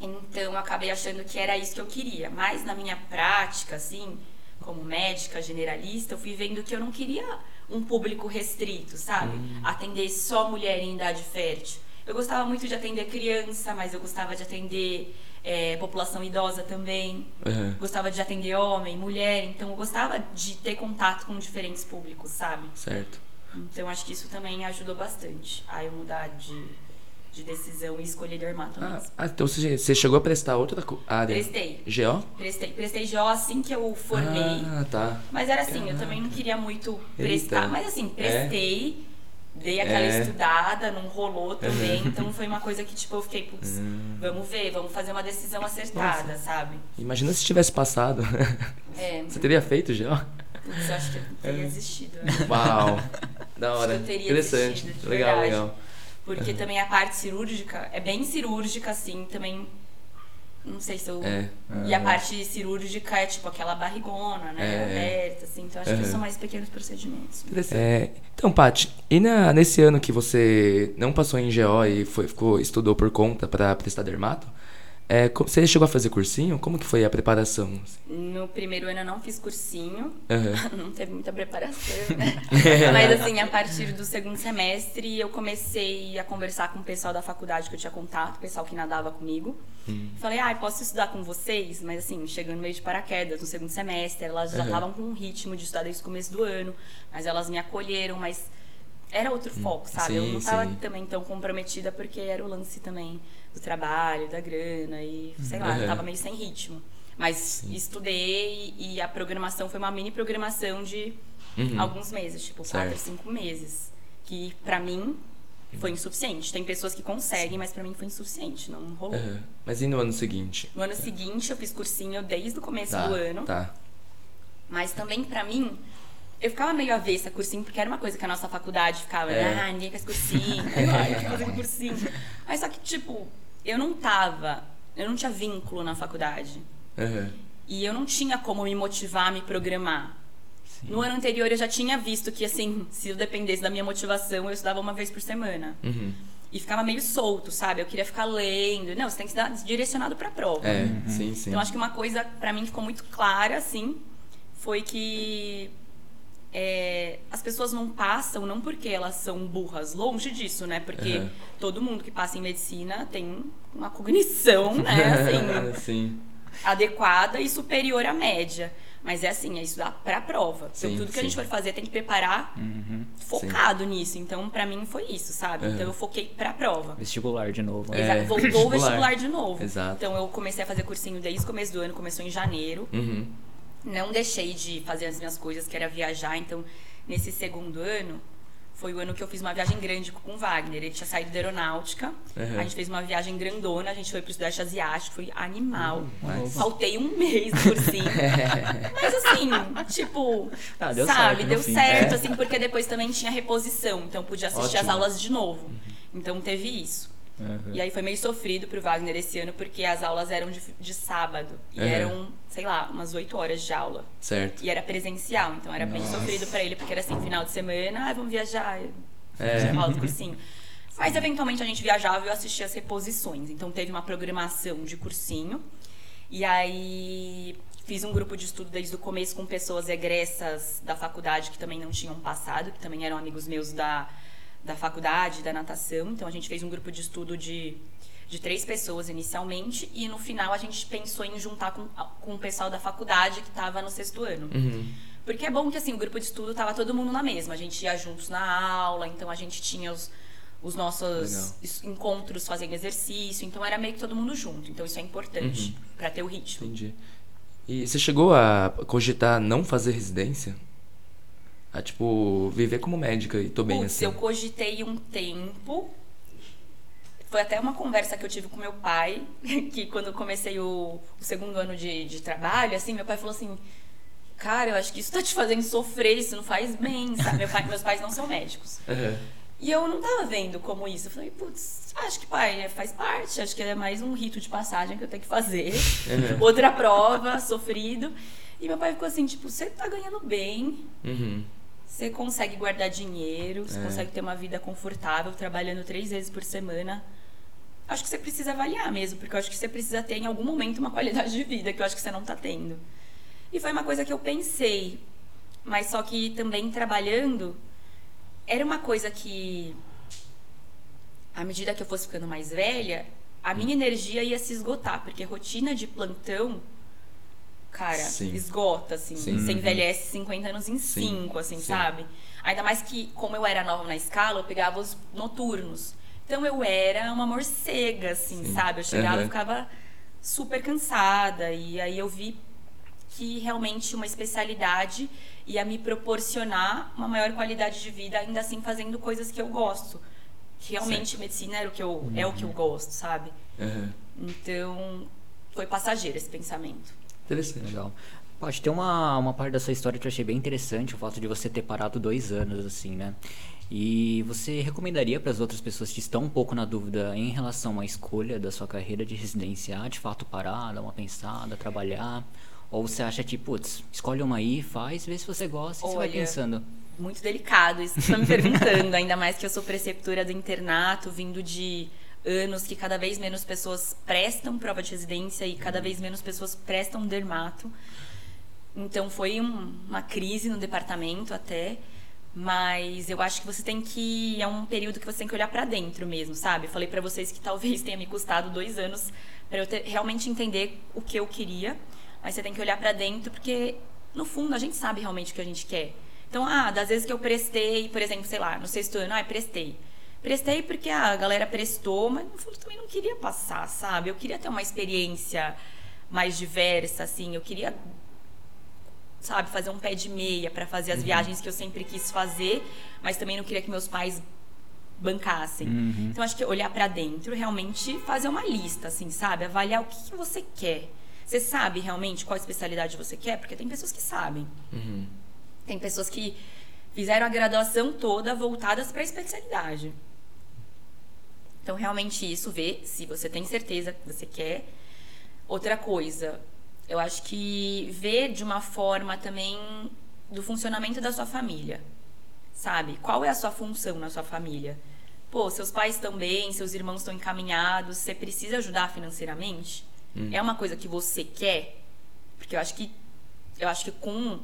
Então eu acabei achando que era isso que eu queria. Mas na minha prática, assim, como médica generalista, eu fui vendo que eu não queria um público restrito, sabe? Uhum. Atender só mulher em idade fértil. Eu gostava muito de atender criança, mas eu gostava de atender é, população idosa também. Uhum. Gostava de atender homem, mulher. Então eu gostava de ter contato com diferentes públicos, sabe? Certo. Então acho que isso também ajudou bastante a eu mudar de, de decisão e escolher dermato ah, ah, então você, você chegou a prestar outra área? Prestei. GO? Prestei. Prestei GO assim que eu formei. Ah, tá. Mas era assim, Caraca. eu também não queria muito prestar. Eita. Mas assim, prestei. É dei aquela é. estudada, não rolou também. então foi uma coisa que, tipo, eu fiquei, putz, hum. vamos ver, vamos fazer uma decisão acertada, Nossa. sabe? Imagina se tivesse passado. É. Você teria feito já? Putz, eu acho que eu teria existido. né? Uau. Da hora. eu teria Interessante. legal, verdade. legal. Porque também a parte cirúrgica é bem cirúrgica, assim, também. Não sei se eu. É. E a parte cirúrgica é tipo aquela barrigona, né? É. Aberta, assim. Então acho que são mais pequenos procedimentos. É, então, Paty, e na- nesse ano que você não passou em GO e foi, ficou, estudou por conta para prestar dermato, é, você chegou a fazer cursinho? Como que foi a preparação? No primeiro ano eu não fiz cursinho, Aham. não teve muita preparação, né? Mas assim, a partir do segundo semestre eu comecei a conversar com o pessoal da faculdade que eu tinha contato, o pessoal que nadava comigo. Falei, ah, posso estudar com vocês? Mas assim, chegando meio de paraquedas no segundo semestre, elas já estavam com um ritmo de estudar desde o começo do ano, mas elas me acolheram, mas era outro foco, sabe? eu sim, não tava sim. também tão comprometida porque era o lance também do trabalho, da grana e sei lá, Aham. eu tava meio sem ritmo. Mas estudei e a programação foi uma mini programação de Uhum. alguns meses, tipo quatro, Certo. cinco meses. Que pra mim foi insuficiente. Tem pessoas que conseguem, mas pra mim foi insuficiente, não rolou. Aham. Mas e no ano seguinte? No ano seguinte eu fiz cursinho desde o começo Tá, do ano, Tá. mas também pra mim eu ficava meio avessa a cursinho, porque era uma coisa que a nossa faculdade ficava, É. ah, ninguém faz cursinho, ai, que fazer cursinho. Mas só que, tipo, eu não tava, eu não tinha vínculo na faculdade. Aham. E eu não tinha como me motivar me programar. No ano anterior eu já tinha visto que, assim, se eu dependesse da minha motivação, eu estudava uma vez por semana. Uhum. E ficava meio solto, sabe? Eu queria ficar lendo. Não, você tem que estar direcionado pra prova. É, sim, sim. Então acho que uma coisa pra mim ficou muito clara, assim, foi que é, as pessoas não passam não porque elas são burras, longe disso, né? Porque todo mundo que passa em medicina tem uma cognição, né? Assim, sim. adequada e superior à média. Mas é assim, é estudar pra prova. Então Sim, tudo que a sim. gente for fazer tem que preparar focado nisso. Então pra mim foi isso, sabe? Aham. Então eu foquei pra prova. Vestibular de novo. né? É, Voltou o vestibular. vestibular de novo. Exato. Então eu comecei a fazer cursinho desde o começo do ano, começou em janeiro. Uhum. Não deixei de fazer as minhas coisas, que era viajar. Então, nesse segundo ano, foi o ano que eu fiz uma viagem grande com o Wagner. Ele tinha saído da aeronáutica. Uhum. A gente fez uma viagem grandona, a gente foi pro Sudeste Asiático, foi animal. mas- Faltei um mês no cursinho. Mas assim, tipo, Ah, deu sabe, certo deu fim. certo, É. assim, porque depois também tinha reposição. Então podia assistir as Ótimo. aulas de novo. Então teve isso. Uhum. E aí foi meio sofrido pro Wagner esse ano, porque as aulas eram de, de sábado. E Uhum. eram, sei lá, umas 8 horas de aula. Certo. E era presencial, então era bem sofrido pra ele, porque era assim, final de semana, ah, vamos viajar. É. Aula do cursinho. Mas eventualmente a gente viajava e eu assistia as reposições. Então teve uma programação de cursinho. E aí fiz um grupo de estudo desde o começo com pessoas egressas da faculdade que também não tinham passado, que também eram amigos meus da, da faculdade, da natação. Então a gente fez um grupo de estudo de, de três pessoas inicialmente. E no final a gente pensou em juntar com, com o pessoal da faculdade que estava no sexto ano. Uhum. Porque é bom que assim, o grupo de estudo tava todo mundo na mesma. A gente ia juntos na aula, então a gente tinha os, os nossos Legal. encontros fazendo exercício, então era meio que todo mundo junto. Então isso é importante pra ter o ritmo. Entendi. E você chegou a cogitar não fazer residência? A, tipo, viver como médica e tô bem Putz, assim. eu cogitei um tempo. Foi até uma conversa que eu tive com meu pai, que quando eu comecei o, o segundo ano de, de trabalho, assim, meu pai falou assim, cara, eu acho que isso tá te fazendo sofrer, isso não faz bem, sabe? Meu pai, meus pais não são médicos. Aham. E eu não tava vendo como isso. Eu falei, putz, acho que, pai, é- faz parte. Acho que é mais um rito de passagem que eu tenho que fazer. Uhum. Outra prova, sofrido. E meu pai ficou assim, tipo, você tá ganhando bem, Uhum. Você consegue guardar dinheiro, você É. consegue ter uma vida confortável, trabalhando três vezes por semana. Acho que você precisa avaliar mesmo, porque eu acho que você precisa ter em algum momento uma qualidade de vida que eu acho que você não tá tendo. E foi uma coisa que eu pensei, mas só que também trabalhando era uma coisa que à medida que eu fosse ficando mais velha, a minha energia ia se esgotar, porque rotina de plantão cara, Sim. esgota, assim. Sim. Você envelhece 50 anos em Sim. 5, assim, Sim. sabe? Ainda mais que, como eu era nova na escala, eu pegava os noturnos. Então eu era uma morcega, assim, Sim. sabe? Eu chegava Aham. e ficava super cansada. E aí eu vi que realmente uma especialidade ia me proporcionar uma maior qualidade de vida, ainda assim fazendo coisas que eu gosto. Que realmente medicina era o que eu, é o que eu gosto, sabe? Aham. Então, foi passageiro esse pensamento. Interessante. Legal. Pode ter uma, uma parte dessa história que eu achei bem interessante, o fato de você ter parado dois anos, assim, né? E você recomendaria para as outras pessoas que estão um pouco na dúvida em relação à escolha da sua carreira de residência, de fato parar, dar uma pensada, trabalhar? Ou você acha que, putz, escolhe uma aí, faz, vê se você gosta e você vai pensando? Muito delicado isso que você está me perguntando, ainda mais que eu sou preceptora do internato, vindo de anos que cada vez menos pessoas prestam prova de residência e cada vez menos pessoas prestam dermato. Então foi um, uma crise no departamento até, mas eu acho que você tem que é um período que você tem que olhar para dentro mesmo, sabe? Eu falei para vocês que talvez tenha me custado dois anos para eu ter, realmente entender o que eu queria, mas você tem que olhar para dentro porque no fundo a gente sabe realmente o que a gente quer. Então, ah, das vezes que eu prestei, por exemplo, sei lá, no sexto ano, ah, prestei. Prestei porque a galera prestou, mas no fundo também não queria passar, sabe? Eu queria ter uma experiência mais diversa, assim. Eu queria sabe, fazer um pé de meia para fazer as uhum. viagens que eu sempre quis fazer, mas também não queria que meus pais bancassem. Uhum. Então acho que olhar para dentro, realmente fazer uma lista, assim, sabe, avaliar o que, que, você quer. Você sabe realmente qual especialidade você quer, porque tem pessoas que sabem. Uhum. Tem pessoas que fizeram a graduação toda voltadas para a especialidade. Então realmente isso, ver se você tem certeza que você quer. Outra coisa, eu acho que ver de uma forma também do funcionamento da sua família. Sabe? Qual é a sua função na sua família? Pô, seus pais estão bem, seus irmãos estão encaminhados, você precisa ajudar financeiramente? Hum. É uma coisa que você quer? Porque eu acho que eu acho que com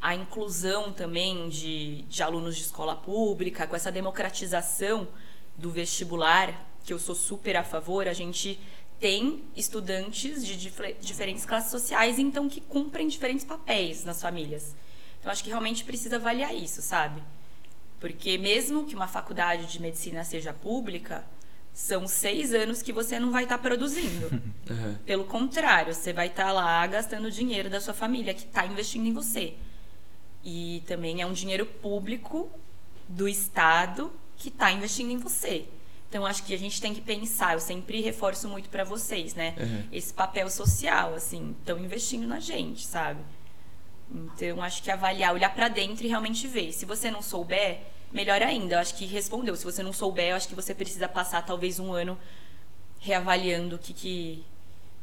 a inclusão também de, de alunos de escola pública, com essa democratização do vestibular, que eu sou super a favor, a gente tem estudantes de dif diferentes classes sociais, então que cumprem diferentes papéis nas famílias. Então acho que realmente precisa avaliar isso, sabe? Porque mesmo que uma faculdade de medicina seja pública, são seis anos que você não vai estar tá produzindo. Uhum. Pelo contrário, você vai estar tá lá gastando dinheiro da sua família que está investindo em você. E também é um dinheiro público do Estado que está investindo em você. Então acho que a gente tem que pensar, eu sempre reforço muito para vocês, né? Uhum. Esse papel social, assim, estão investindo na gente, sabe? Então acho que avaliar, olhar para dentro e realmente ver. Se você não souber, melhor ainda. Eu acho que respondeu. Se você não souber, eu acho que você precisa passar talvez um ano reavaliando o que que,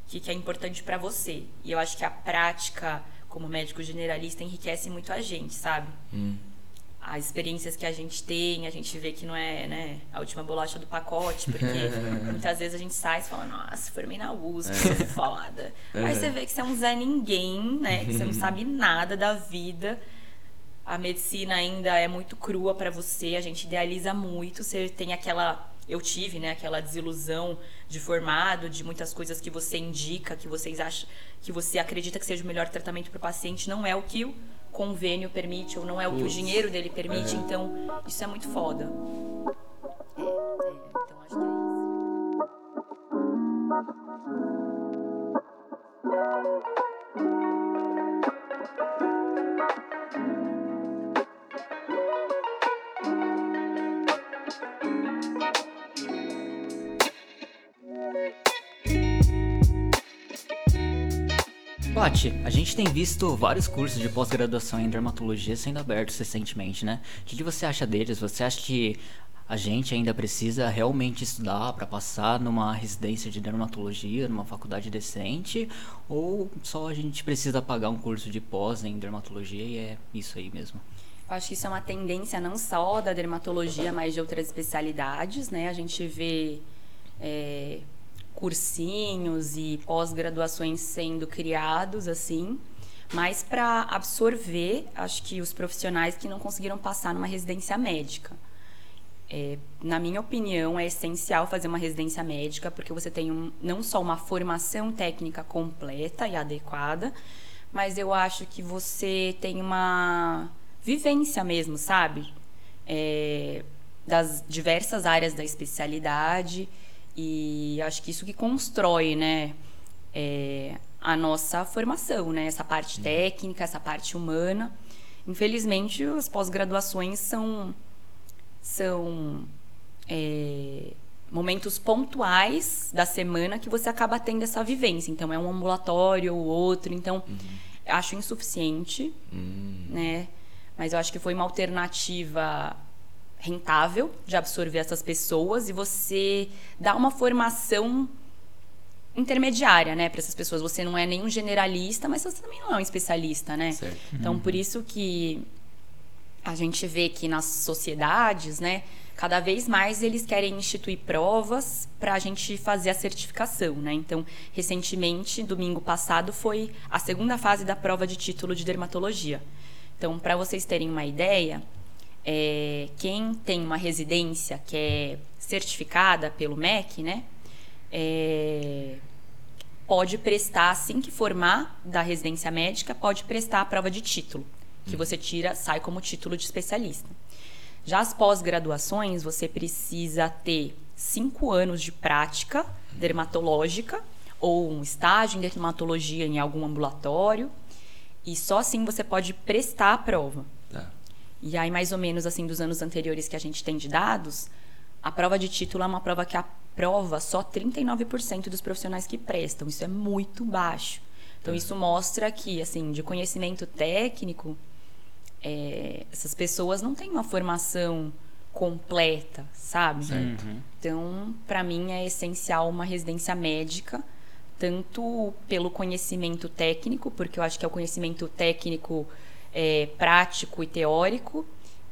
que, que é importante para você. E eu acho que a prática como médico generalista enriquece muito a gente, sabe? Hum as experiências que a gente tem, a gente vê que não é né, a última bolacha do pacote, porque muitas vezes a gente sai e fala, nossa, formei na USP, é. foda. É. Aí você vê que você é um Zé Ninguém, né? Que você não sabe nada da vida. A medicina ainda é muito crua para você, a gente idealiza muito, você tem aquela. Eu tive, né, aquela desilusão de formado, de muitas coisas que você indica, que vocês acham, que você acredita que seja o melhor tratamento para o paciente, não é o que o convênio permite ou não é o que o dinheiro dele permite, uhum. então isso é muito foda. É, é, então acho que é Paty, a gente tem visto vários cursos de pós-graduação em dermatologia sendo abertos recentemente, né? O que você acha deles? Você acha que a gente ainda precisa realmente estudar para passar numa residência de dermatologia, numa faculdade decente? Ou só a gente precisa pagar um curso de pós em dermatologia e é isso aí mesmo? Eu acho que isso é uma tendência não só da dermatologia, mas de outras especialidades, né? A gente vê é, cursinhos e pós-graduações sendo criados assim, mas para absorver, acho que os profissionais que não conseguiram passar numa residência médica. É, na minha opinião, é essencial fazer uma residência médica, porque você tem um, não só uma formação técnica completa e adequada, mas eu acho que você tem uma vivência mesmo, sabe? É, das diversas áreas da especialidade e acho que isso que constrói, né, é, a nossa formação, né, essa parte uhum. técnica, essa parte humana. Infelizmente, as pós-graduações são são é, momentos pontuais da semana que você acaba tendo essa vivência. Então, é um ambulatório ou outro. Então, uhum. acho insuficiente, né? Mas eu acho que foi uma alternativa rentável de absorver essas pessoas e você dá uma formação intermediária, né, para essas pessoas. Você não é nenhum generalista, mas você também não é um especialista, né? Certo. Então, por isso que a gente vê que nas sociedades, né, cada vez mais eles querem instituir provas para a gente fazer a certificação, né? Então, recentemente, domingo passado, foi a segunda fase da prova de título de dermatologia. Então, para vocês terem uma ideia, é, quem tem uma residência que é certificada pelo MEC, né? é, pode prestar, assim que formar da residência médica, pode prestar a prova de título, que você tira, sai como título de especialista. Já as pós-graduações, você precisa ter cinco anos de prática dermatológica ou um estágio em dermatologia em algum ambulatório, e só assim você pode prestar a prova. E aí, mais ou menos assim, dos anos anteriores que a gente tem de dados, a prova de título é uma prova que aprova só 39% dos profissionais que prestam. Isso é muito baixo. Então, isso mostra que, assim, de conhecimento técnico, é, essas pessoas não têm uma formação completa, sabe? Então, para mim, é essencial uma residência médica, tanto pelo conhecimento técnico, porque eu acho que é o conhecimento técnico é, prático e teórico,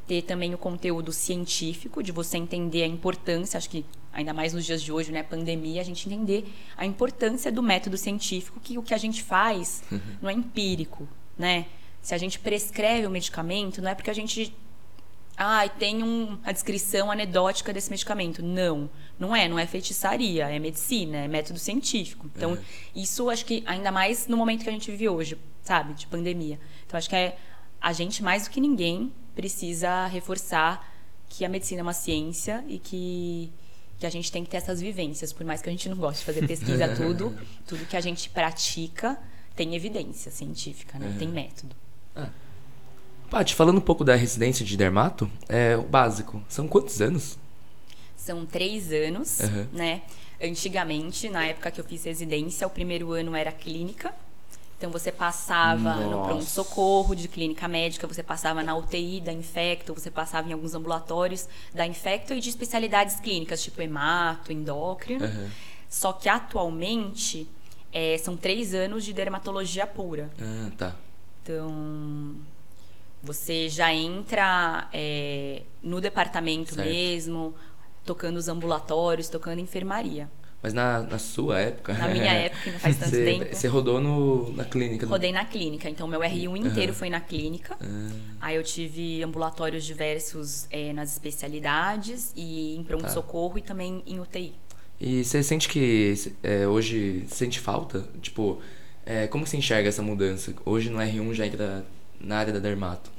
ter também o conteúdo científico, de você entender a importância, acho que ainda mais nos dias de hoje, né, pandemia, a gente entender a importância do método científico, que o que a gente faz não é empírico, né? Se a gente prescreve o medicamento, não é porque a gente ah, tem um, a descrição anedótica desse medicamento. Não, não é, não é feitiçaria, é medicina, é método científico. Então, isso acho que ainda mais no momento que a gente vive hoje, sabe, de pandemia. Então, acho que é a gente mais do que ninguém precisa reforçar que a medicina é uma ciência e que que a gente tem que ter essas vivências, por mais que a gente não goste de fazer pesquisa tudo, tudo que a gente pratica tem evidência científica, né? Tem método. Paty, falando um pouco da residência de dermato, é o básico. São quantos anos? São três anos, Uhum. né? Antigamente, na época que eu fiz residência, o primeiro ano era clínica. Então você passava no Nossa. pronto-socorro de clínica médica, você passava na UTI da Infecto, você passava em alguns ambulatórios da Infecto e de especialidades clínicas, tipo hemato, endócrino. Aham. Só que atualmente é, são três anos de dermatologia pura. Ah, tá. Então, você já entra é, no departamento Certo. mesmo, tocando os ambulatórios, tocando enfermaria. Mas na, na sua época. Na minha época, que não faz tanto você, tempo. Você rodou no, na clínica. Rodei na clínica, então meu R1 inteiro foi na clínica. Ah, Aí eu tive ambulatórios diversos é, nas especialidades e em pronto-socorro e também em UTI. E você sente que é, hoje sente falta? Tipo, é, como você enxerga essa mudança? Hoje no R1 já entra na área da dermato.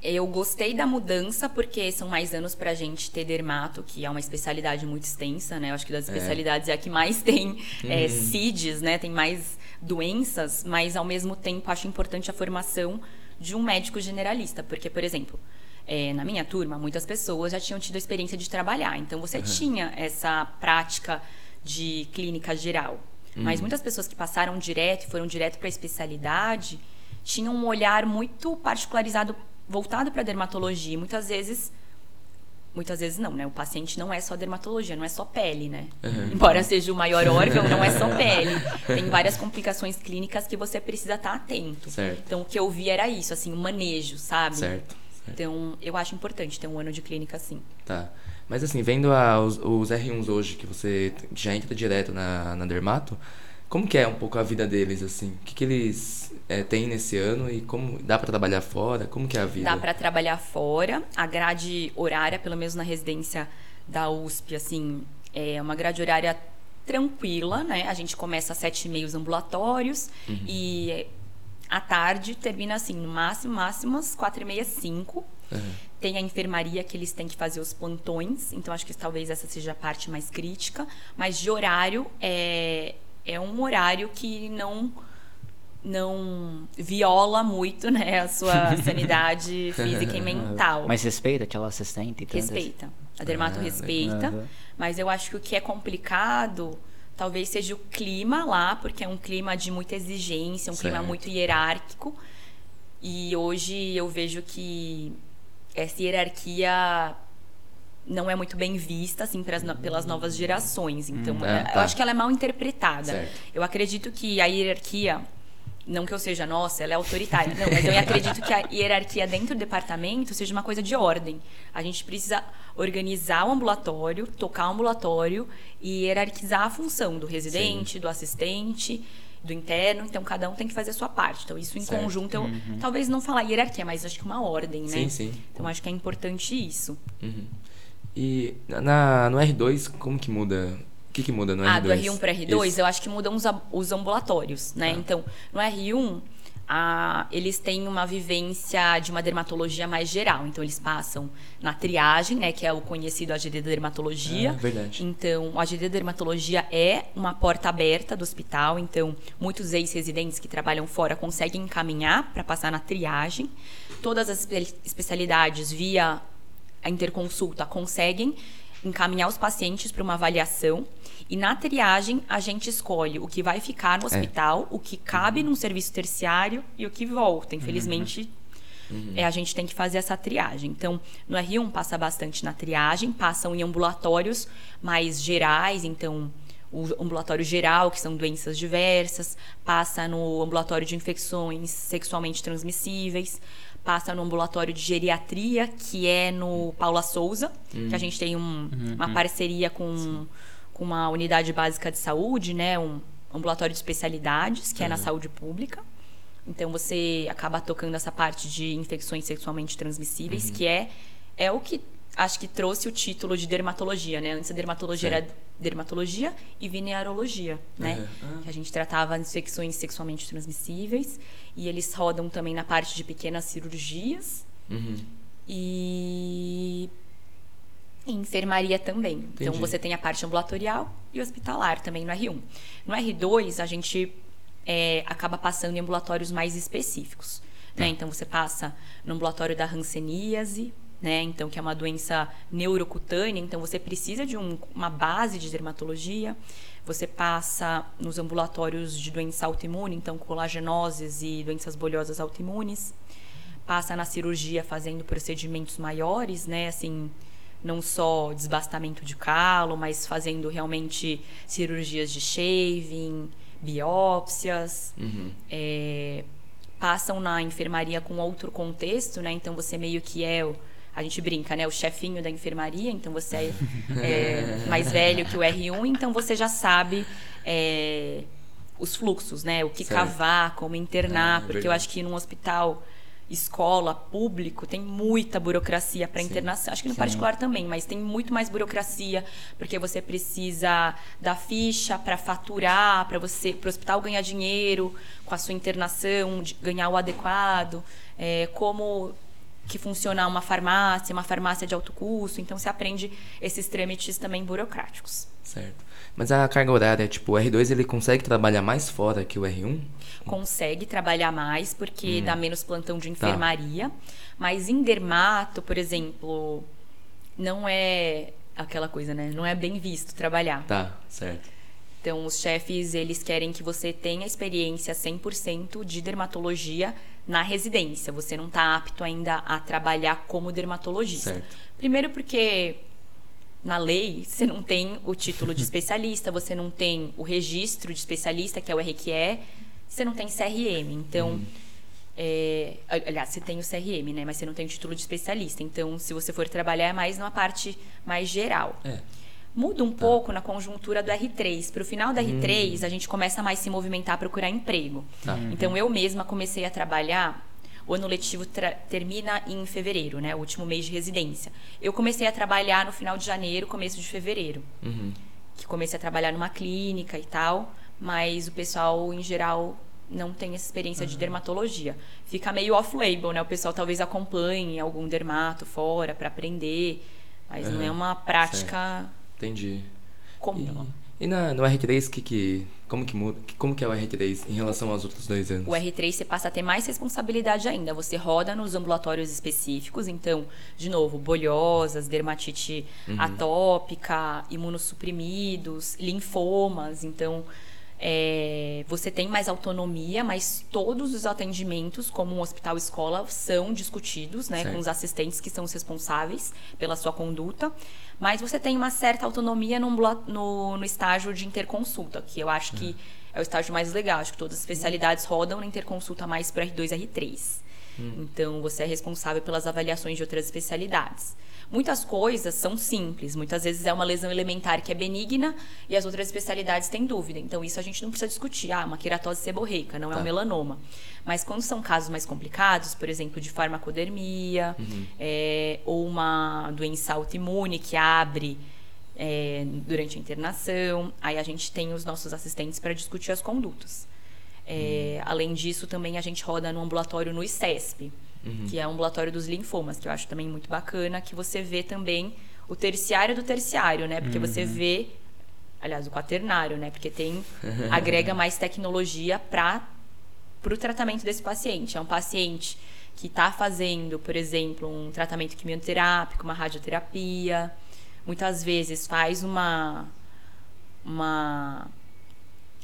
Eu gostei da mudança porque são mais anos pra gente ter dermato, que é uma especialidade muito extensa, né? Eu acho que das especialidades é, a que mais tem é, CIDs, né? Tem mais doenças, mas ao mesmo tempo acho importante a formação de um médico generalista, porque, por exemplo, é, na minha turma, muitas pessoas já tinham tido a experiência de trabalhar, então você tinha essa prática de clínica geral. Mas muitas pessoas que passaram direto e foram direto para a especialidade tinham um olhar muito particularizado voltado para dermatologia. Muitas vezes muitas vezes não, né? O paciente não é só dermatologia, não é só pele, né? Embora seja o maior órgão, não é só pele. Tem várias complicações clínicas que você precisa estar atento. Certo. Então, o que eu vi era isso, assim, o manejo, sabe? Certo. certo. Então, eu acho importante ter um ano de clínica assim. Tá. Mas assim, vendo a- os, os R1s hoje, que você já entra direto na, na dermato, como que é um pouco a vida deles, assim? O que, que eles é, têm nesse ano e como dá pra trabalhar fora? Como que é a vida? Dá para trabalhar fora. A grade horária, pelo menos na residência da USP, assim, é uma grade horária tranquila, né? A gente começa às sete e meia os ambulatórios e à tarde termina assim, no máximo, máximo às quatro e meia, cinco. Tem a enfermaria que eles têm que fazer os plantões, então acho que talvez essa seja a parte mais crítica. Mas de horário, é, é um horário que não não viola muito né, a sua sanidade física e mental. Mas respeita aquela assistente e tantas? Respeita. A dermato Ah, respeita. Mas eu acho que o que é complicado talvez seja o clima lá, porque é um clima de muita exigência, um clima Certo. muito hierárquico. E hoje eu vejo que essa hierarquia não é muito bem vista assim pras no- pelas novas gerações. Então, Hum, é- ah, eu tá. acho que ela é mal interpretada. Certo. Eu acredito que a hierarquia não que eu seja, nossa, ela é autoritária. Não, mas eu acredito que a hierarquia dentro do departamento seja uma coisa de ordem. A gente precisa organizar o ambulatório, tocar o ambulatório e hierarquizar a função do residente, do assistente, do interno. Então, cada um tem que fazer a sua parte. Então, isso em Certo. conjunto, eu talvez não falar hierarquia, mas acho que uma ordem, né? Sim, sim. Então, acho que é importante isso. E na, no R2, como que muda? O que, que muda no Ah, R2? do R1 para R2, Isso. eu acho que mudam os, os ambulatórios, né? Tá. Então, no R1, a- eles têm uma vivência de uma dermatologia mais geral. Então, eles passam na triagem, né? Que é o conhecido AGD da dermatologia. Ah, verdade. Então, o AGD da dermatologia é uma porta aberta do hospital. Então, muitos ex-residentes que trabalham fora conseguem encaminhar para passar na triagem. Todas as espe- especialidades via a interconsulta conseguem encaminhar os pacientes para uma avaliação e na triagem a gente escolhe o que vai ficar no hospital, o que cabe num serviço terciário e o que volta. Infelizmente, é, a gente tem que fazer essa triagem. Então, no R1 passa bastante na triagem, passam em ambulatórios mais gerais, então o ambulatório geral, que são doenças diversas, passa no ambulatório de infecções sexualmente transmissíveis, passa no ambulatório de geriatria, que é no Paula Souza, que a gente tem um- uma parceria com, com uma unidade básica de saúde, né, um ambulatório de especialidades, que é na saúde pública. Então você acaba tocando essa parte de infecções sexualmente transmissíveis, que é, é o que acho que trouxe o título de dermatologia, né? Antes a dermatologia era dermatologia e venereologia, né? Aham. Ah. Que a gente tratava infecções sexualmente transmissíveis e eles rodam também na parte de pequenas cirurgias Uhum. e e enfermaria também. Então Entendi. você tem a parte ambulatorial e hospitalar também no R1. No R2 a gente é, acaba passando em ambulatórios mais específicos. Tá. Né? Então você passa no ambulatório da hanseníase, né? Então que é uma doença neurocutânea, então você precisa de um- uma base de dermatologia. Você passa nos ambulatórios de doença autoimune, então colagenoses e doenças bolhosas autoimunes passa na cirurgia fazendo procedimentos maiores, né? Assim, não só desbastamento de calo, mas fazendo realmente cirurgias de shaving, biópsias. Uhum. É, passam na enfermaria com outro contexto, né? Então você meio que é o a gente brinca, né? O chefinho da enfermaria, então você é, é mais velho que o R1, então você já sabe é, os fluxos, né? O que cavar, como internar, é porque eu acho que num hospital, escola, público, tem muita burocracia para internação. Acho que no Sim. particular também, mas tem muito mais burocracia, porque você precisa da ficha para faturar, para você, para o hospital ganhar dinheiro com a sua internação, ganhar o adequado, é, como que funciona uma farmácia, uma farmácia de alto custo. Então você aprende esses trâmites também burocráticos. Certo. Mas a carga horária, tipo, o R2 ele consegue trabalhar mais fora que o R1? consegue trabalhar mais porque dá menos plantão de Tá. enfermaria. Mas em dermato, por exemplo, não é aquela coisa, né? Não é bem visto trabalhar. Tá, certo. Então, os chefes, eles querem que você tenha experiência 100% de dermatologia na residência. Você não está apto ainda a trabalhar como dermatologista. Certo. Primeiro porque na lei você não tem o título de especialista, você não tem o registro de especialista, que é o RQE, você não tem CRM. Então, é, aliás, você tem o CRM, né? Mas você não tem o título de especialista. Então, se você for trabalhar, é mais numa parte mais geral. É. Muda um pouco na conjuntura do R3. Para o final do Hum. R3, a gente começa mais a se movimentar a procurar emprego. Tá. Então, eu mesma comecei a trabalhar. O ano letivo termina em fevereiro, né? O último mês de residência. Eu comecei a trabalhar no final de janeiro, começo de fevereiro. Uhum. Que comecei a trabalhar numa clínica e tal. Mas o pessoal, em geral, não tem essa experiência de dermatologia. Fica meio off-label, né? O pessoal talvez acompanhe algum dermato fora para aprender. Mas não é Aham, uma prática Entendi. comum. E na, no R3, que, que, como, que muda, como que é o R3 em relação aos outros dois anos? O R3 você passa a ter mais responsabilidade ainda. Você roda nos ambulatórios específicos, então, de novo, bolhosas, dermatite uhum. atópica, imunossuprimidos, linfomas. Então, é, você tem mais autonomia, mas todos os atendimentos, como um hospital escola, são discutidos né, com os assistentes que são os responsáveis pela sua conduta. Mas você tem uma certa autonomia no, no, no estágio de interconsulta, que eu acho que é o estágio mais legal. Acho que todas as especialidades rodam na interconsulta mais para R2 e R3. Hum. Então, você é responsável pelas avaliações de outras especialidades. Muitas coisas são simples, muitas vezes é uma lesão elementar que é benigna e as outras especialidades têm dúvida. Então, isso a gente não precisa discutir. Ah, uma queratose seborreica, não é tá. um melanoma. Mas quando são casos mais complicados, por exemplo, de farmacodermia, uhum. é, ou uma doença autoimune que abre é, durante a internação, aí a gente tem os nossos assistentes para discutir as condutas. É, uhum. Além disso, também a gente roda no ambulatório no ICESP uhum. que é o ambulatório dos linfomas, que eu acho também muito bacana, que você vê também o terciário do terciário, né? Porque uhum. você vê, aliás, o quaternário, né? Porque tem agrega mais tecnologia para o tratamento desse paciente. É um paciente que está fazendo, por exemplo, um tratamento quimioterápico, uma radioterapia, muitas vezes faz uma uma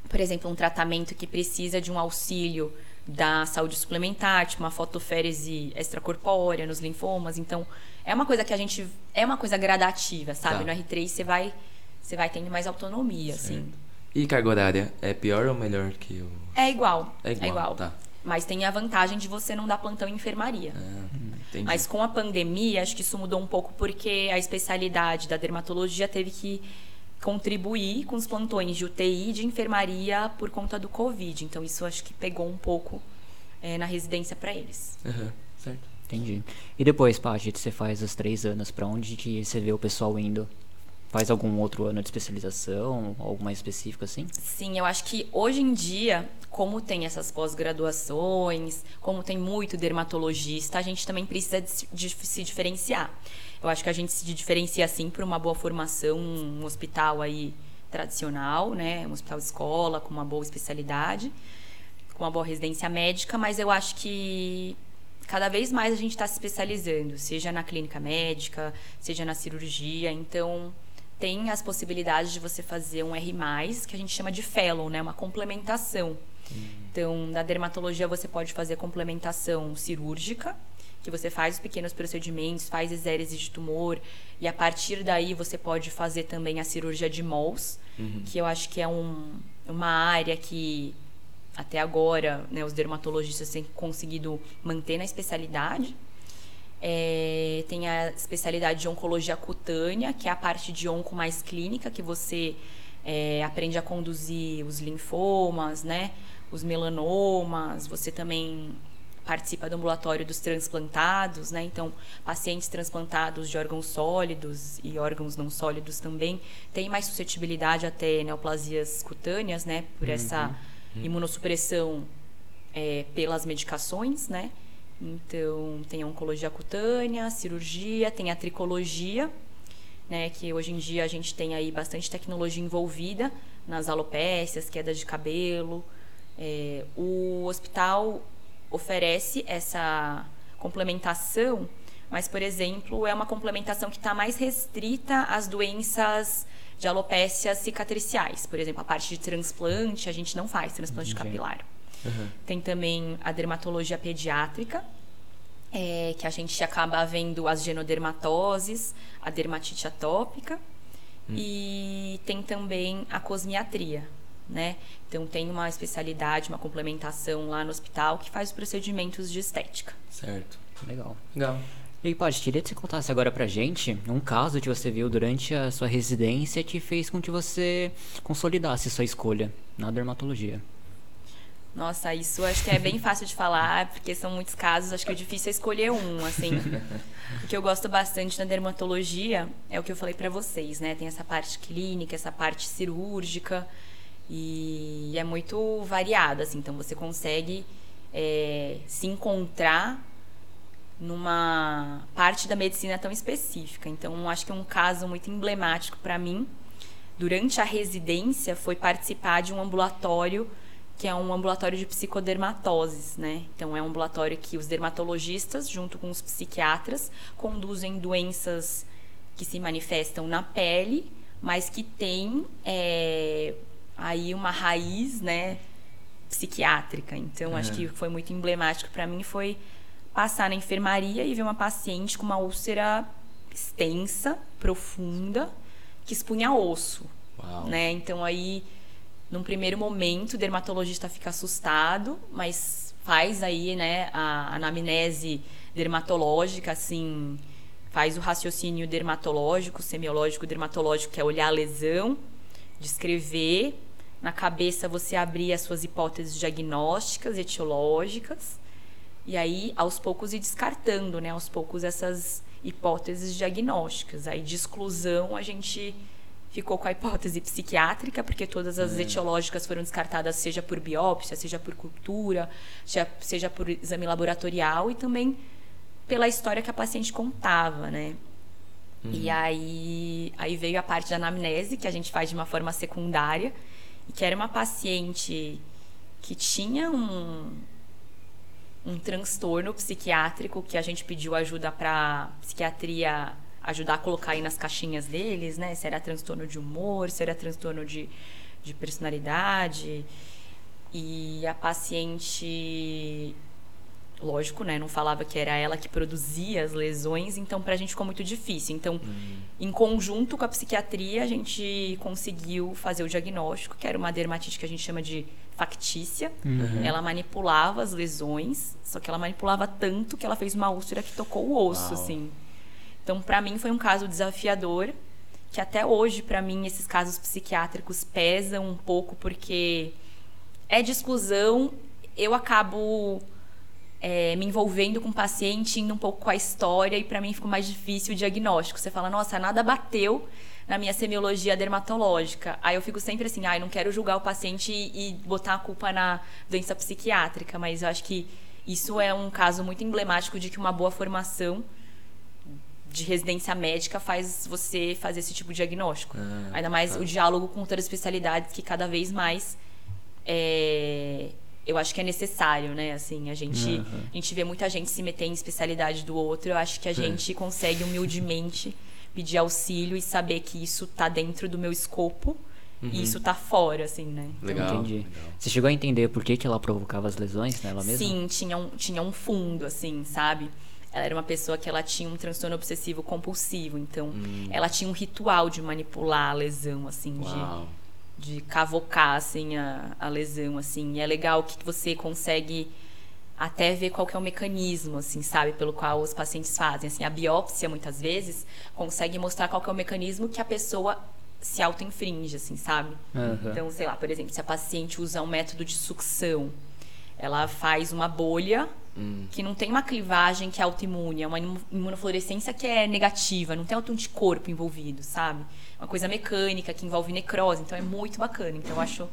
por exemplo, um tratamento que precisa de um auxílio da saúde suplementar, tipo uma fotoférese extracorpórea nos linfomas. Então, é uma coisa que a gente. É uma coisa gradativa, sabe? Tá. No R3 você vai, você vai tendo mais autonomia, certo. assim. E carga horária? É pior ou melhor que o. É igual. É igual. É igual. Tá. Mas tem a vantagem de você não dar plantão em enfermaria. Ah, Mas com a pandemia, acho que isso mudou um pouco porque a especialidade da dermatologia teve que contribuir com os plantões de UTI e de enfermaria por conta do Covid. Então, isso acho que pegou um pouco é, na residência para eles. Uhum, certo. Entendi. E depois, Paty, você faz os três anos, para onde que você vê o pessoal indo? Faz algum outro ano de especialização, algo mais específico assim? Sim, eu acho que hoje em dia, como tem essas pós-graduações, como tem muito dermatologista, a gente também precisa de, de se diferenciar. Eu acho que a gente se diferencia assim por uma boa formação, um hospital aí tradicional, né, um hospital escola com uma boa especialidade, com uma boa residência médica, mas eu acho que cada vez mais a gente está se especializando, seja na clínica médica, seja na cirurgia, então tem as possibilidades de você fazer um R+, que a gente chama de fellow, né, uma complementação. Uhum. Então, na dermatologia você pode fazer complementação cirúrgica, que você faz os pequenos procedimentos, faz exérese de tumor, e a partir daí você pode fazer também a cirurgia de MOLS, uhum. que eu acho que é um, uma área que até agora né, os dermatologistas têm conseguido manter na especialidade. É, tem a especialidade de oncologia cutânea, que é a parte de onco mais clínica, que você é, aprende a conduzir os linfomas, né, os melanomas, você também participa do ambulatório dos transplantados, né? Então, pacientes transplantados de órgãos sólidos e órgãos não sólidos também têm mais suscetibilidade a ter neoplasias cutâneas, né? Por uhum. essa uhum. imunossupressão é, pelas medicações, né? Então, tem a oncologia cutânea, a cirurgia, tem a tricologia, né? Que hoje em dia a gente tem aí bastante tecnologia envolvida nas alopécias, quedas de cabelo. É, o hospital oferece essa complementação, mas, por exemplo, é uma complementação que está mais restrita às doenças de alopécias cicatriciais. Por exemplo, a parte de transplante, a gente não faz transplante Entendi. capilar. Uhum. Tem também a dermatologia pediátrica, é, que a gente acaba vendo as genodermatoses, a dermatite atópica, hum. e tem também a cosmiatria, né? Então tem uma especialidade, uma complementação lá no hospital que faz os procedimentos de estética. Certo. Legal. Legal. E aí, Paty, queria que você contasse agora pra gente um caso que você viu durante a sua residência que fez com que você consolidasse sua escolha na dermatologia. Nossa, isso acho que é bem fácil de falar, porque são muitos casos, acho que é difícil escolher um, assim. o que eu gosto bastante na dermatologia é o que eu falei para vocês, né? Tem essa parte clínica, essa parte cirúrgica, e é muito variado, assim, então você consegue é, se encontrar numa parte da medicina tão específica. Então, acho que um caso muito emblemático para mim durante a residência, foi participar de um ambulatório que é um ambulatório de psicodermatoses, né? Então é um ambulatório que os dermatologistas, junto com os psiquiatras, conduzem doenças que se manifestam na pele, mas que têm é, aí uma raiz, né, psiquiátrica. Então acho que foi muito emblemático para mim foi passar na enfermaria e ver uma paciente com uma úlcera extensa, profunda, que expunha osso, Uau. né? Então aí num primeiro momento, o dermatologista fica assustado, mas faz aí, né, a anamnese dermatológica, assim, faz o raciocínio dermatológico, semiológico, dermatológico, que é olhar a lesão, descrever, na cabeça você abrir as suas hipóteses diagnósticas, etiológicas, e aí aos poucos ir descartando, né, aos poucos essas hipóteses diagnósticas. Aí de exclusão a gente ficou com a hipótese psiquiátrica, porque todas as etiológicas foram descartadas, seja por biópsia, seja por cultura, seja, seja por exame laboratorial e também pela história que a paciente contava, né? E aí, aí veio a parte da anamnese, que a gente faz de uma forma secundária, e que era uma paciente que tinha um, um transtorno psiquiátrico que a gente pediu ajuda para psiquiatria ajudar a colocar aí nas caixinhas deles, né? Se era transtorno de humor, se era transtorno de, de personalidade. E a paciente, lógico, né? Não falava que era ela que produzia as lesões, então pra gente ficou muito difícil. Então, em conjunto com a psiquiatria, a gente conseguiu fazer o diagnóstico, que era uma dermatite que a gente chama de factícia. Ela manipulava as lesões, só que ela manipulava tanto que ela fez uma úlcera que tocou o osso, Uau. assim. Então, para mim foi um caso desafiador, que até hoje para mim esses casos psiquiátricos pesam um pouco porque é de exclusão, eu acabo é, me envolvendo com o paciente, indo um pouco com a história e para mim fica mais difícil o diagnóstico. Você fala, nossa, nada bateu na minha semiologia dermatológica. Aí eu fico sempre assim, ai, não quero julgar o paciente e, e botar a culpa na doença psiquiátrica, mas eu acho que isso é um caso muito emblemático de que uma boa formação de residência médica faz você fazer esse tipo de diagnóstico. Ah, Ainda mais tá. o diálogo com outras especialidades que cada vez mais é, eu acho que é necessário, né? Assim, a gente, a gente vê muita gente se meter em especialidade do outro. Eu acho que a gente consegue humildemente pedir auxílio e saber que isso tá dentro do meu escopo e isso tá fora, assim, né? Legal. Entendi. Você chegou a entender por que, que ela provocava as lesões nela mesma? Sim, tinha um, tinha um fundo, assim, sabe? Ela era uma pessoa que ela tinha um transtorno obsessivo compulsivo, então Hum. ela tinha um ritual de manipular a lesão, assim, Uau. de, de cavocar, assim, a, a lesão, assim. E é legal que você consegue até ver qual que é o mecanismo, assim, sabe, pelo qual os pacientes fazem. Assim, a biópsia, muitas vezes, consegue mostrar qual que é o mecanismo que a pessoa se auto-infringe, assim, sabe? Aham. Então, sei lá, por exemplo, se a paciente usa um método de sucção, ela faz uma bolha que não tem uma clivagem que é autoimune, é uma imu- imunofluorescência que é negativa, não tem outro anticorpo envolvido, sabe? Uma coisa mecânica que envolve necrose, então é muito bacana. Então eu acho,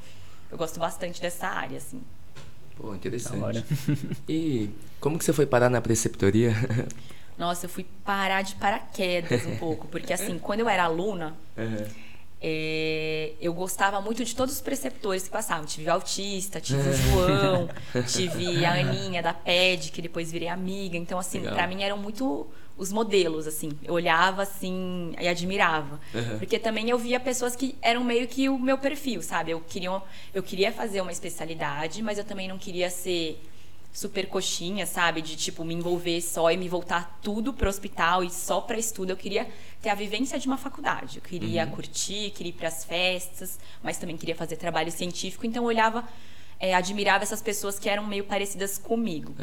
eu gosto bastante dessa área, assim. Pô, interessante. E como que você foi parar na preceptoria? Nossa, eu fui parar de paraquedas um pouco, porque assim, quando eu era aluna, é, eu gostava muito de todos os preceptores que passavam. Tive o autista, tive o João, tive a Aninha da PED, que depois virei amiga. Então, assim, pra mim eram muito os modelos, assim. Eu olhava, assim, e admirava. Uhum. Porque também eu via pessoas que eram meio que o meu perfil, sabe? Eu queria, eu queria fazer uma especialidade, mas eu também não queria ser super coxinha, sabe? De tipo me envolver só e me voltar tudo pro hospital e só para estudo. Eu queria ter a vivência de uma faculdade. Eu queria curtir, queria ir para as festas, mas também queria fazer trabalho científico. Então eu olhava, é, admirava essas pessoas que eram meio parecidas comigo.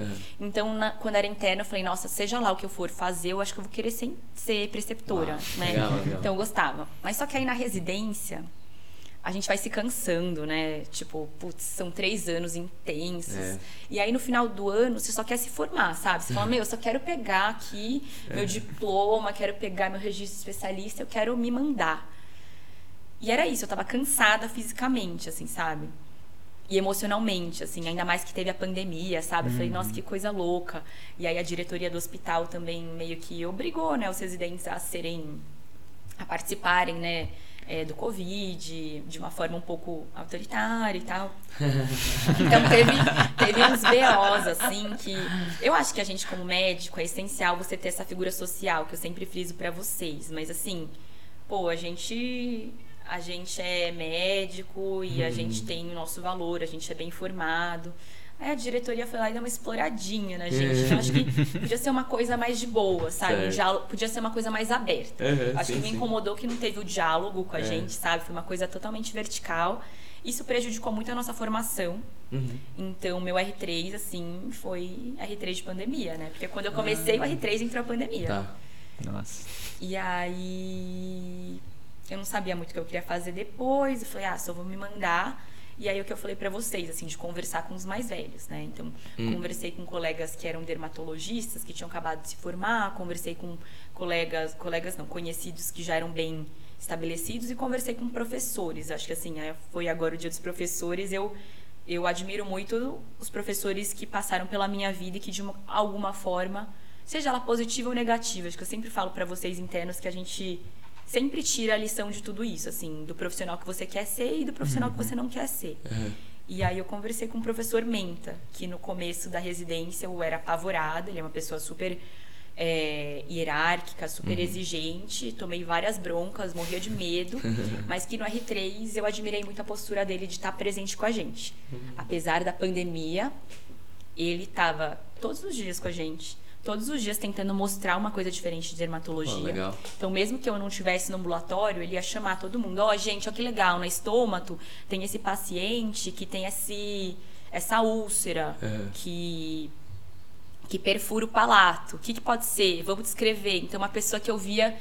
Então na- quando era interna eu falei, nossa, seja lá o que eu for fazer, eu acho que eu vou querer ser, ser preceptora, Uau, né? legal, legal. Então eu gostava. Mas só que aí na residência a gente vai se cansando, né? Tipo, putz, são três anos intensos. É. E aí no final do ano você só quer se formar, sabe? Você fala, meu, eu só quero pegar aqui meu diploma, quero pegar meu registro especialista, eu quero me mandar. E era isso, eu tava cansada fisicamente, assim, sabe? E emocionalmente, assim, ainda mais que teve a pandemia, sabe? Eu falei, nossa, que coisa louca. E aí a diretoria do hospital também meio que obrigou, né, os residentes a serem, a participarem, né, é, do Covid, de uma forma um pouco autoritária e tal. Então teve, teve uns BOs, assim, que eu acho que a gente, como médico, é essencial você ter essa figura social, que eu sempre friso para vocês. Mas assim, pô, a gente. A gente é médico e a gente tem o nosso valor, a gente é bem formado. Aí a diretoria foi lá e deu uma exploradinha na gente. Então, acho que podia ser uma coisa mais de boa, sabe? Um diálogo, podia ser uma coisa mais aberta. Uhum, acho sim, que me sim. incomodou que não teve o diálogo com a É. gente, sabe? Foi uma coisa totalmente vertical. Isso prejudicou muito a nossa formação. Uhum. Então, meu R3, assim, foi R3 de pandemia, né? Porque quando eu comecei o R3 entrou a pandemia. Tá. Nossa. E aí eu não sabia muito o que eu queria fazer depois. Eu falei, ah, só vou me mandar. E aí o que eu falei pra vocês, assim, de conversar com os mais velhos, né? Então, conversei com colegas que eram dermatologistas, que tinham acabado de se formar, conversei com colegas, colegas não, conhecidos que já eram bem estabelecidos e conversei com professores. Acho que assim, é, foi agora o dia dos professores, eu eu admiro muito os professores que passaram pela minha vida e que de uma, alguma forma, seja ela positiva ou negativa, acho que eu sempre falo pra vocês internos que a gente sempre tira a lição de tudo isso, assim, do profissional que você quer ser e do profissional que você não quer ser. Uhum. E aí eu conversei com o professor Menta, que no começo da residência eu era apavorada, ele é uma pessoa super é, hierárquica, super exigente, tomei várias broncas, morria de medo, mas que no R3 eu admirei muito a postura dele de estar presente com a gente. Apesar da pandemia, ele estava todos os dias com a gente, todos os dias tentando mostrar uma coisa diferente de dermatologia. Então, mesmo que eu não tivesse no ambulatório, ele ia chamar todo mundo. Ó, gente, ó que legal, na estômato tem esse paciente que tem esse, essa úlcera Uhum. que, que perfura o palato. O que, que pode ser? Vamos descrever. Então, uma pessoa que eu via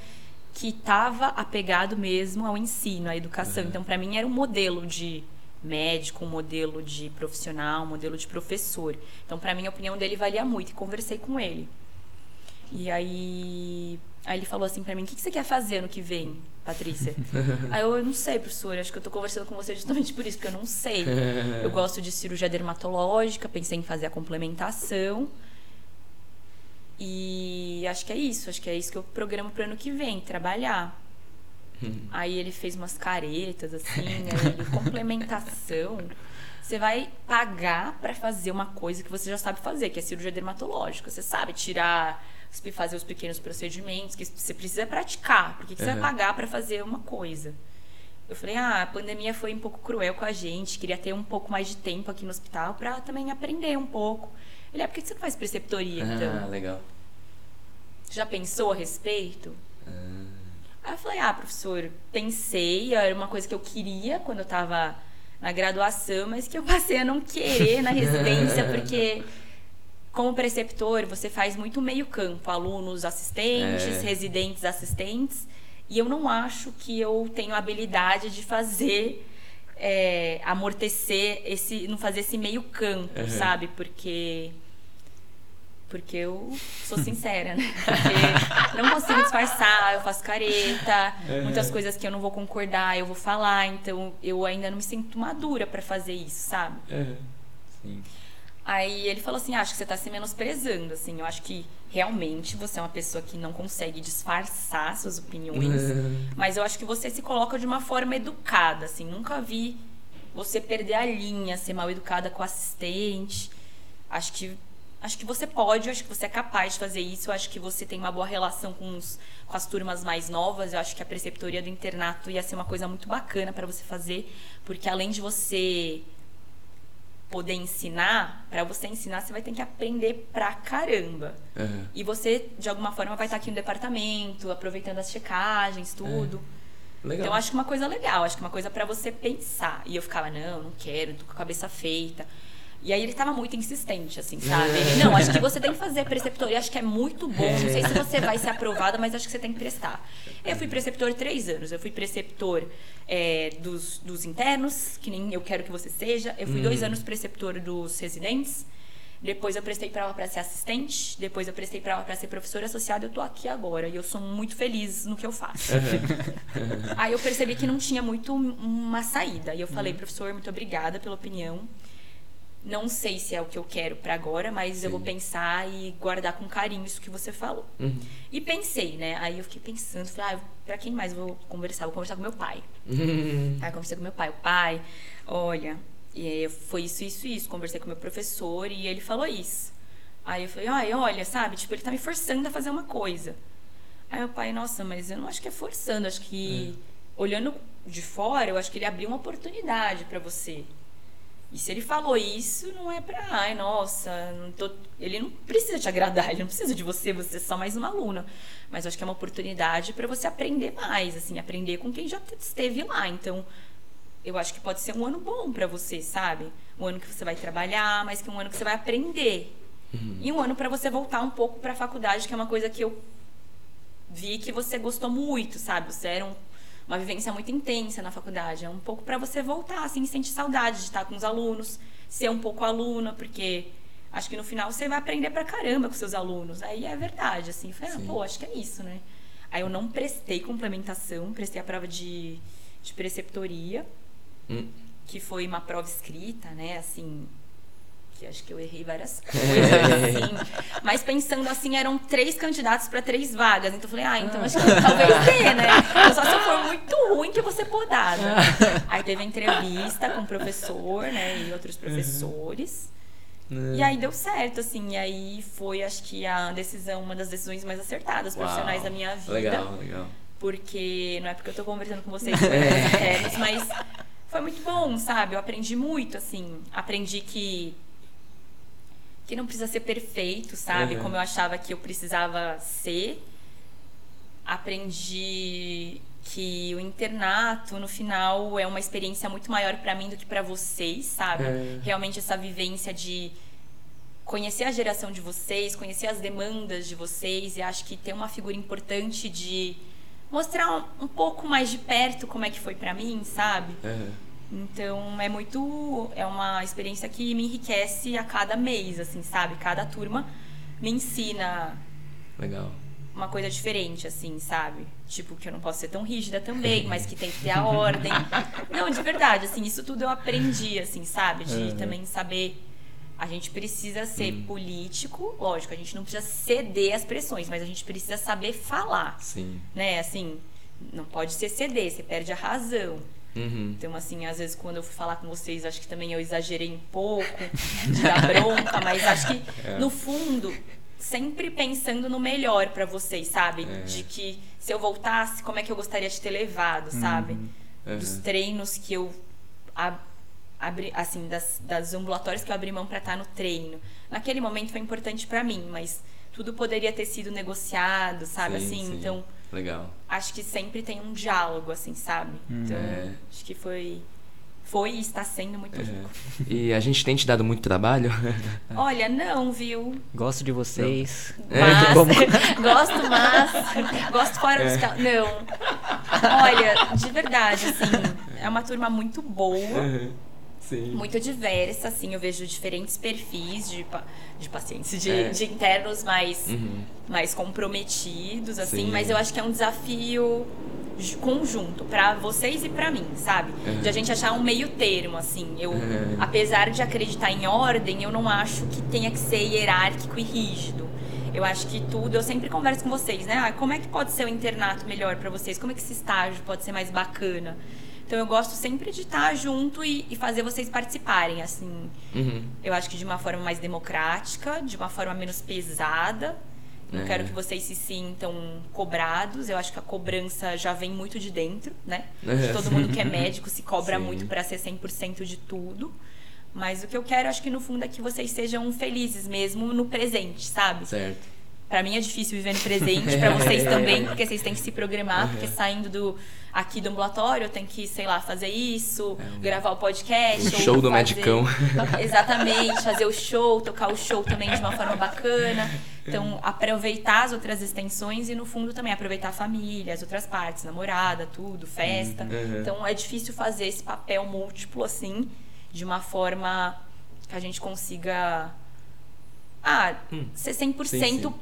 que estava apegado mesmo ao ensino, à educação. Então, para mim, era um modelo de médico, um modelo de profissional, um modelo de professor. Então, para mim, a opinião dele valia muito. E conversei com ele. E aí, aí ele falou assim pra mim: "O que que você quer fazer no que vem, Patrícia?" aí eu, eu não sei, professora, acho que eu tô conversando com você justamente por isso, porque eu não sei. Eu gosto de cirurgia dermatológica, pensei em fazer a complementação. E acho que é isso, acho que é isso que eu programo pro ano que vem, trabalhar. Aí ele fez umas caretas assim, aí complementação. Você vai pagar pra fazer uma coisa que você já sabe fazer, que é cirurgia dermatológica. Você sabe tirar, fazer os pequenos procedimentos que você precisa praticar. Por que, que você Uhum. vai pagar pra fazer uma coisa? Eu falei, ah, a pandemia foi um pouco cruel com a gente, queria ter um pouco mais de tempo aqui no hospital pra também aprender um pouco. Ele, é, por que você não faz preceptoria, então? Ah, legal. Já pensou a respeito? Aí eu falei, ah, professor, pensei, era uma coisa que eu queria quando eu tava na graduação, mas que eu passei a não querer na residência, porque como preceptor, você faz muito meio campo, alunos assistentes, É. residentes assistentes, e eu não acho que eu tenho habilidade de fazer é, amortecer esse, não fazer esse meio campo, Uhum. sabe? Porque porque eu sou sincera, né? Porque não consigo disfarçar, eu faço careta, muitas coisas que eu não vou concordar, eu vou falar, então eu ainda não me sinto madura pra fazer isso, sabe? Uhum. Sim. Aí ele falou assim: acho que você tá se menosprezando, assim. Eu acho que realmente você é uma pessoa que não consegue disfarçar suas opiniões. mas eu acho que você se coloca de uma forma educada, assim. Nunca vi você perder a linha, ser mal educada com o assistente. Acho que. Acho que você pode, eu acho que você é capaz de fazer isso. Eu acho que você tem uma boa relação com, os, com as turmas mais novas. Eu acho que a preceptoria do internato ia ser uma coisa muito bacana para você fazer, porque além de você poder ensinar, para você ensinar, você vai ter que aprender pra caramba. Uhum. E você, de alguma forma, vai estar aqui no departamento, aproveitando as checagens, tudo. Legal. Então, acho que uma coisa legal, acho que uma coisa pra você pensar. E eu ficava, não, não quero, tô com a cabeça feita. E aí ele tava muito insistente, assim, sabe? Ele, não, acho que você tem que fazer preceptoria, acho que é muito bom. Não sei se você vai ser aprovada, mas acho que você tem que prestar. Eu fui preceptor três anos. Eu fui preceptor é, dos, dos internos, que nem eu quero que você seja. Eu fui dois anos preceptor dos residentes. Depois eu prestei prova para ser assistente. Depois eu prestei prova para ser professora associada. Eu tô aqui agora e eu sou muito feliz no que eu faço. Aí eu percebi que não tinha muito uma saída. E eu falei, professor, muito obrigada pela opinião. Não sei se é o que eu quero para agora, mas eu vou pensar e guardar com carinho isso que você falou. Uhum. E pensei, né? Aí eu fiquei pensando, falei, ah, pra quem mais vou conversar? Vou conversar com meu pai. Uhum. Aí eu conversei com meu pai, o pai, olha, foi isso, isso, isso. Conversei com meu professor e ele falou isso. Aí eu falei, ai, olha, sabe, tipo, ele tá me forçando a fazer uma coisa. Aí meu pai, nossa, mas eu não acho que é forçando, acho que olhando de fora, eu acho que ele abriu uma oportunidade para você. E se ele falou isso, não é pra, ai, nossa, não tô... ele não precisa te agradar, ele não precisa de você, você é só mais uma aluna. Mas eu acho que é uma oportunidade para você aprender mais, assim, aprender com quem já esteve lá. Então, eu acho que pode ser um ano bom para você, sabe? Um ano que você vai trabalhar, mas que um ano que você vai aprender. E um ano para você voltar um pouco para a faculdade, que é uma coisa que eu vi que você gostou muito, sabe? Você era um, uma vivência muito intensa na faculdade. É um pouco para você voltar, assim, sentir saudade de estar com os alunos, ser um pouco aluna, porque acho que no final você vai aprender pra caramba com seus alunos. Aí é verdade, assim. Falei, ah, pô, acho que é isso, né? Aí eu não prestei complementação, prestei a prova de, de preceptoria, Hum. que foi uma prova escrita, né? Assim, que acho que eu errei várias coisas, assim. Mas pensando assim, eram três candidatos para três vagas. Então eu falei, ah, então acho que talvez dê, né? Então, só se eu for muito ruim que eu vou ser podada. Aí teve a entrevista com o professor, né? E outros professores. E aí deu certo, assim. E aí foi, acho que, a decisão, uma das decisões mais acertadas profissionais Uau. da minha vida. Legal, legal. Porque não é porque eu tô conversando com vocês meus internos, mas foi muito bom, sabe? Eu aprendi muito, assim. Aprendi que que não precisa ser perfeito, sabe? Uhum. Como eu achava que eu precisava ser. Aprendi que o internato, no final, é uma experiência muito maior pra mim do que pra vocês, sabe? É. Realmente essa vivência de conhecer a geração de vocês, conhecer as demandas de vocês e acho que tem uma figura importante de mostrar um, um pouco mais de perto como é que foi pra mim, sabe? Uhum. Então é muito. É uma experiência que me enriquece a cada mês, assim, sabe? Cada turma me ensina Legal. uma coisa diferente, assim, sabe? Tipo, que eu não posso ser tão rígida também, mas que tem que ter a ordem. Não, de verdade, assim, isso tudo eu aprendi, assim, sabe? De Uhum. também saber. A gente precisa ser político, lógico, a gente não precisa ceder às pressões, mas a gente precisa saber falar, Sim. né? Assim, não pode ser ceder, você perde a razão. Uhum. Então, assim, às vezes quando eu fui falar com vocês, acho que também eu exagerei um pouco de dar bronca, mas acho que, É. no fundo, sempre pensando no melhor pra vocês, sabe? É. De que se eu voltasse, como é que eu gostaria de ter levado, sabe? Dos Uhum. treinos que eu ab- abri, assim, das, das ambulatórios que eu abri mão pra estar no treino. Naquele momento foi importante pra mim, mas tudo poderia ter sido negociado, sabe? Sim, assim, sim. então Legal. acho que sempre tem um diálogo, assim, sabe? Então, É. acho que foi. Foi e está sendo muito rico. E a gente tem te dado muito trabalho? Olha, não, viu? Gosto de vocês. Mas, Como- gosto, mas. Gosto fora dos cal... Não. Olha, de verdade, assim, é uma turma muito boa. Sim. muito diversa, assim, eu vejo diferentes perfis de, de pacientes, de, É. de internos mais, Uhum. mais comprometidos, assim, Sim. mas eu acho que é um desafio ju- conjunto pra vocês e pra mim, sabe? Uhum. De a gente achar um meio termo, assim. Eu, Uhum. apesar de acreditar em ordem, eu não acho que tenha que ser hierárquico e rígido. Eu acho que tudo, eu sempre converso com vocês, né? Ah, como é que pode ser o internato melhor pra vocês? Como é que esse estágio pode ser mais bacana? Então eu gosto sempre de estar junto e, e fazer vocês participarem, assim. Uhum. Eu acho que de uma forma mais democrática, de uma forma menos pesada. Não É. quero que vocês se sintam cobrados. Eu acho que a cobrança já vem muito de dentro, né? É. Todo mundo que é médico se cobra Sim. muito para ser 100% de tudo. Mas o que eu quero, acho que no fundo é que vocês sejam felizes mesmo no presente, sabe? Certo. Pra mim é difícil viver no presente, pra vocês também, porque vocês têm que se programar, porque saindo do aqui do ambulatório eu tenho que, sei lá, fazer isso, gravar o podcast. O show do fazer- Medicão. Exatamente, fazer o show, tocar o show também de uma forma bacana. Então, aproveitar as outras extensões e, no fundo, também aproveitar a família, as outras partes, namorada, tudo, festa. Uhum. Então, é difícil fazer esse papel múltiplo, assim, de uma forma que a gente consiga. Ah, ser 100%. Hum. Sim, sim.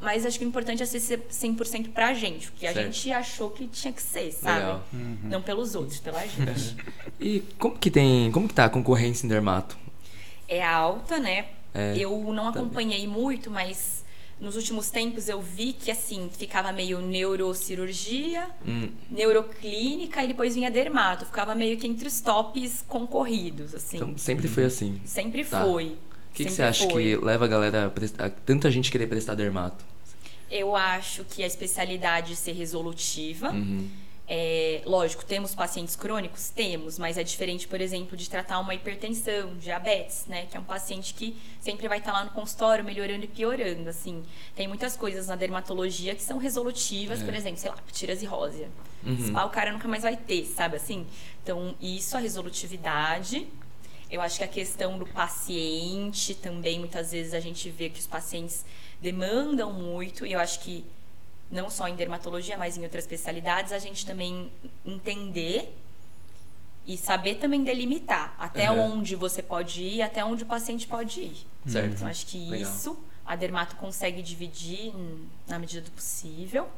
Mas acho que o importante é ser 100% pra gente, porque a Certo. gente achou que tinha que ser, sabe? Legal. Não pelos outros, pela gente. E como que tem. Como que tá a concorrência em dermato? é alta, né? É, eu não acompanhei muito, mas nos últimos tempos eu vi que assim ficava meio neurocirurgia, Hum, neuroclínica e depois vinha dermato. Ficava meio que entre os tops concorridos, assim. então sempre foi assim. Sempre Tá. foi. O que, que você acha foi. que leva a galera a prestar, a tanta gente querer prestar dermato? Eu acho que a especialidade ser resolutiva. Uhum. É, lógico, temos pacientes crônicos? Temos, mas é diferente, por exemplo, de tratar uma hipertensão, diabetes, né? Que é um paciente que sempre vai estar lá no consultório melhorando e piorando, assim. Tem muitas coisas na dermatologia que são resolutivas, por exemplo, sei lá, ptirosi Uhum. Spa o cara nunca mais vai ter, sabe assim? Então, isso, a resolutividade. Eu acho que a questão do paciente também, muitas vezes a gente vê que os pacientes demandam muito, e eu acho que não só em dermatologia, mas em outras especialidades, a gente também entender e saber também delimitar até Uhum. onde você pode ir, até onde o paciente pode ir. Certo. Então, acho que Legal. isso a dermato consegue dividir hum, na medida do possível.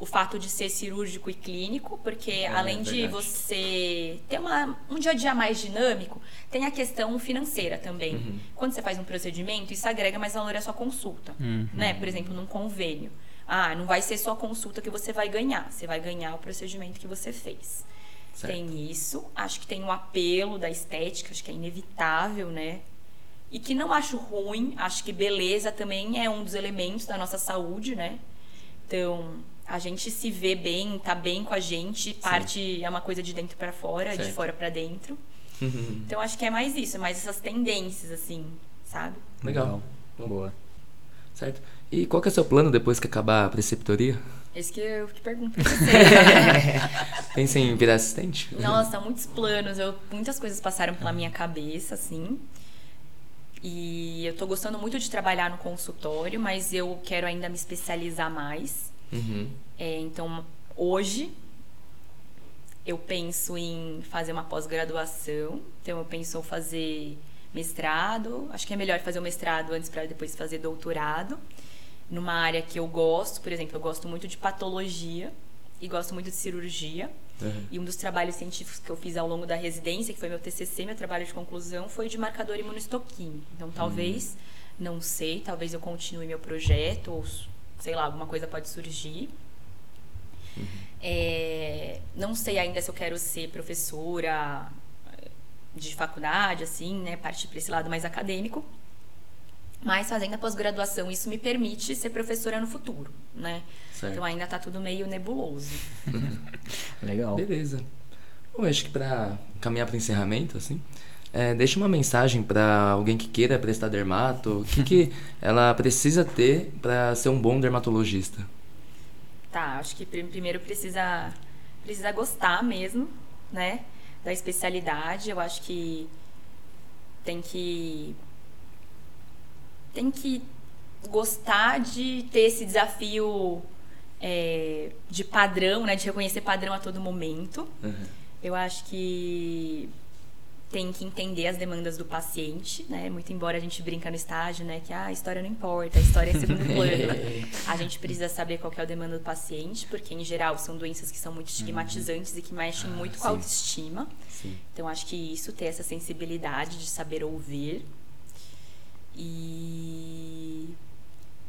O fato de ser cirúrgico e clínico, porque além de É, verdade. você ter uma, um dia a dia mais dinâmico, tem a questão financeira também. Uhum. Quando você faz um procedimento, isso agrega mais valor à sua consulta. Uhum. Né? Por exemplo, num convênio. Ah, não vai ser só a consulta que você vai ganhar, você vai ganhar o procedimento que você fez. Certo. Tem isso. Acho que tem o apelo da estética, acho que é inevitável, né? E que não acho ruim, acho que beleza também é um dos elementos da nossa saúde, né? Então, a gente se vê bem, tá bem com a gente, parte é uma coisa de dentro pra fora, de Certo. fora pra dentro. Uhum. Então, acho que é mais isso, é mais essas tendências, assim, sabe? Legal. Boa. Certo. E qual que é o seu plano depois que acabar a preceptoria? Esse que eu que pergunto pra você. Pensa em virar assistente? Nossa, muitos planos. Eu, muitas coisas passaram pela minha cabeça, assim. E eu tô gostando muito de trabalhar no consultório, mas eu quero ainda me especializar mais. Uhum. É, então, hoje, eu penso em fazer uma pós-graduação. Então, eu penso em fazer mestrado. Acho que é melhor fazer o mestrado antes para depois fazer doutorado. Numa área que eu gosto, por exemplo, eu gosto muito de patologia e gosto muito de cirurgia. Uhum. E um dos trabalhos científicos que eu fiz ao longo da residência, que foi meu TCC, meu trabalho de conclusão, foi de marcador imunohistoquímico. Então, talvez, não sei, talvez eu continue meu projeto, ou sei lá, alguma coisa pode surgir. É, não sei ainda se eu quero ser professora eh, de faculdade, assim, né? Partir para esse lado mais acadêmico. Mas fazendo a pós-graduação, isso me permite ser professora no futuro, né? Certo. Então ainda tá tudo meio nebuloso. Legal. Beleza. Bom, acho que para caminhar para o encerramento, assim, é, deixa uma mensagem para alguém que queira prestar dermato. O que, que ela precisa ter para ser um bom dermatologista? Tá, acho que prim- primeiro precisa precisa gostar mesmo, né, da especialidade. Eu acho que tem que tem que gostar de ter esse desafio é, de padrão, né, de reconhecer padrão a todo momento. Uhum. Eu acho que tem que entender as demandas do paciente, né? Muito embora a gente brinca no estágio, né? Que ah, a história não importa, a história é segundo plano. A gente precisa saber qual é o demanda do paciente, porque em geral são doenças que são muito estigmatizantes e que mexem muito com a autoestima. Sim. Então acho que isso ter essa sensibilidade de saber ouvir e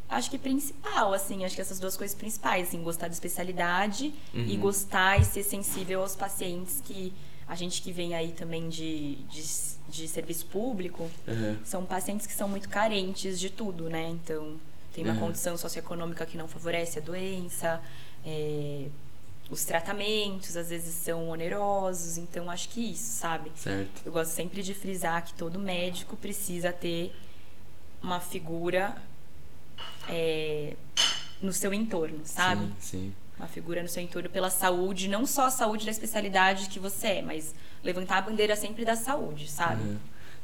acho que principal, assim, acho que essas duas coisas principais, assim, gostar da especialidade e Uhum. gostar e ser sensível aos pacientes que a gente que vem aí também de, de, de serviço público, Uhum. são pacientes que são muito carentes de tudo, né? Então, tem uma Uhum. condição socioeconômica que não favorece a doença, é, os tratamentos às vezes são onerosos, então acho que isso, sabe? Certo. Eu gosto sempre de frisar que todo médico precisa ter uma figura é, no seu entorno, sabe? Sim, sim. Uma figura no seu entorno pela saúde, não só a saúde da especialidade que você é, mas levantar a bandeira sempre da saúde, sabe? Uhum.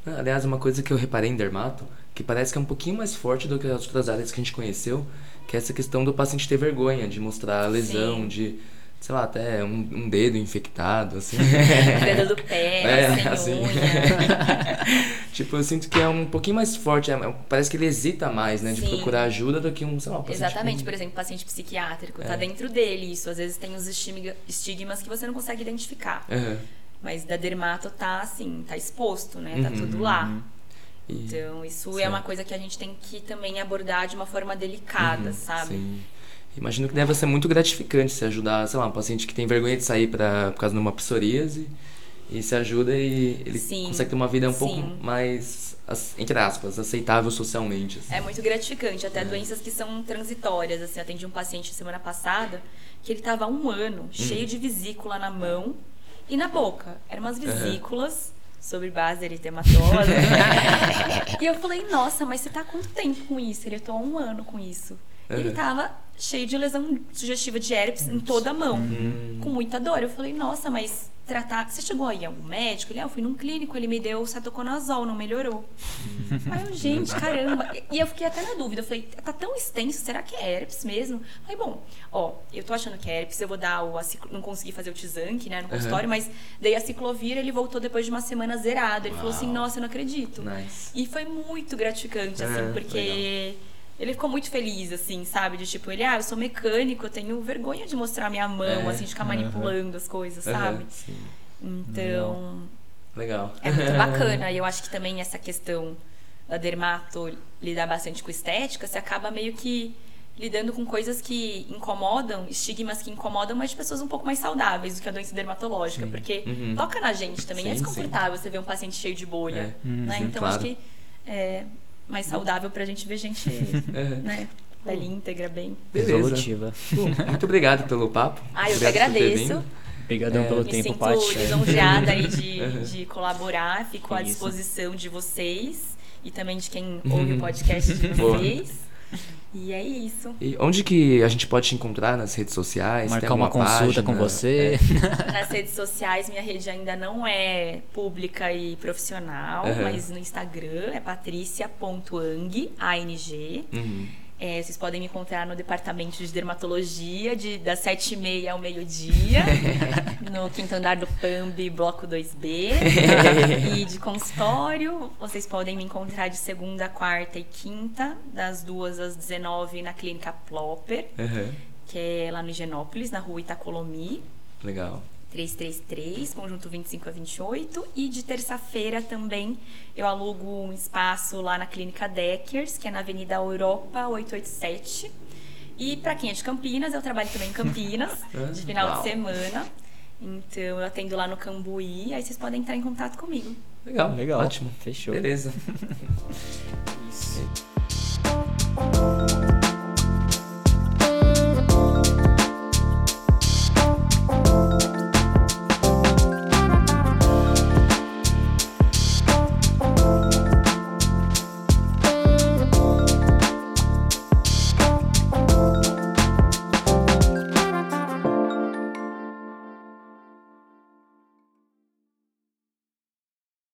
Não, Aliás, uma coisa que eu reparei em dermato, que parece que é um pouquinho mais forte do que as outras áreas que a gente conheceu, que é essa questão do paciente ter vergonha de mostrar a lesão, Sim. de, sei lá, até um, um dedo infectado, assim. O dedo do pé, É, assim. unha. tipo, eu sinto que é um pouquinho mais forte, é- parece que ele hesita mais, né, de Sim. procurar ajuda do que um, sei lá, um paciente Exatamente, com- por exemplo, paciente psiquiátrico, É. tá dentro dele isso. Às vezes tem os estigma- estigmas que você não consegue identificar. Uhum. Mas da dermato tá assim, tá exposto, né? Tá Uhum, tudo lá. E- Então, isso é Certo. uma coisa que a gente tem que também abordar de uma forma delicada, sabe? Uhum, Sim. Imagino que deve ser muito gratificante se ajudar, sei lá, um paciente que tem vergonha de sair pra, por causa de uma psoríase e se ajuda e ele Sim, consegue ter uma vida um sim. pouco mais, entre aspas, aceitável socialmente. assim. É muito gratificante, até doenças que são transitórias. Assim, eu atendi um paciente semana passada que ele tava há um ano cheio de vesícula na mão e na boca. Eram umas vesículas sobre base eritematosa. e eu falei, nossa, mas você tá há quanto tempo com isso? Ele, eu tô há um ano com isso. E ele Uhum. Cheio de lesão sugestiva de herpes em toda a mão, com muita dor. Eu falei, nossa, mas tratar. Você chegou aí algum médico? Ele, ah, eu fui num clínico, ele me deu cetoconazol, não melhorou. Aí eu, gente, caramba. E eu fiquei até na dúvida. Eu falei, tá tão extenso, será que é herpes mesmo? Aí, bom, ó, eu tô achando que é herpes, eu vou dar o. aciclo- Não consegui fazer o Tizank, né, no consultório, mas dei a ciclovir, ele voltou depois de uma semana zerado. Ele falou assim, nossa, eu não acredito. Nice. E foi muito gratificante, assim, É, porque ele ficou muito feliz, assim, sabe? De tipo, ele, ah, eu sou mecânico, eu tenho vergonha de mostrar minha mão, É, assim, de ficar manipulando as coisas, Aham, sabe? sim. Então, Legal. é muito bacana. E eu acho que também essa questão da dermato lidar bastante com estética, você acaba meio que lidando com coisas que incomodam, estigmas que incomodam, mas de pessoas um pouco mais saudáveis do que a doença dermatológica. Porque Uhum. toca na gente também. é Sim, desconfortável você ver um paciente cheio de bolha. É. Né? Sim, então claro. acho que é mais saudável pra gente ver gente Uhum. né, pele íntegra, bem. Resolutiva. Muito obrigado pelo papo. Ah, eu que Obrigado ter agradeço. Obrigadão É, pelo Me tempo, sinto Paty. lisonjeada aí de, Uhum. de colaborar, fico à Isso. disposição de vocês e também de quem ouve o podcast de Uhum. Boa. E é isso. E onde que a gente pode te encontrar nas redes sociais? Marcar uma consulta página? com você. Nas redes sociais, minha rede ainda não é pública e profissional, Uhum. mas no Instagram é patricia.ang, A-N-G. Uhum. É, vocês podem me encontrar no departamento de dermatologia, de, das 7h30 ao meio-dia, no quinto andar do PAMB, bloco 2B. e de consultório, vocês podem me encontrar de segunda, quarta e quinta, das 2 às 19 na clínica Plopper, Uhum. que é lá no Higienópolis, na rua Itacolomi. Legal. 333, conjunto 25 a 28. E de terça-feira também eu alugo um espaço lá na Clínica Deckers, que é na Avenida Europa 887. E para quem é de Campinas, eu trabalho também em Campinas, ah, de final Uau. de semana. Então eu atendo lá no Cambuí, aí vocês podem entrar em contato comigo. Legal, legal. Ótimo. Fechou. Beleza. Isso.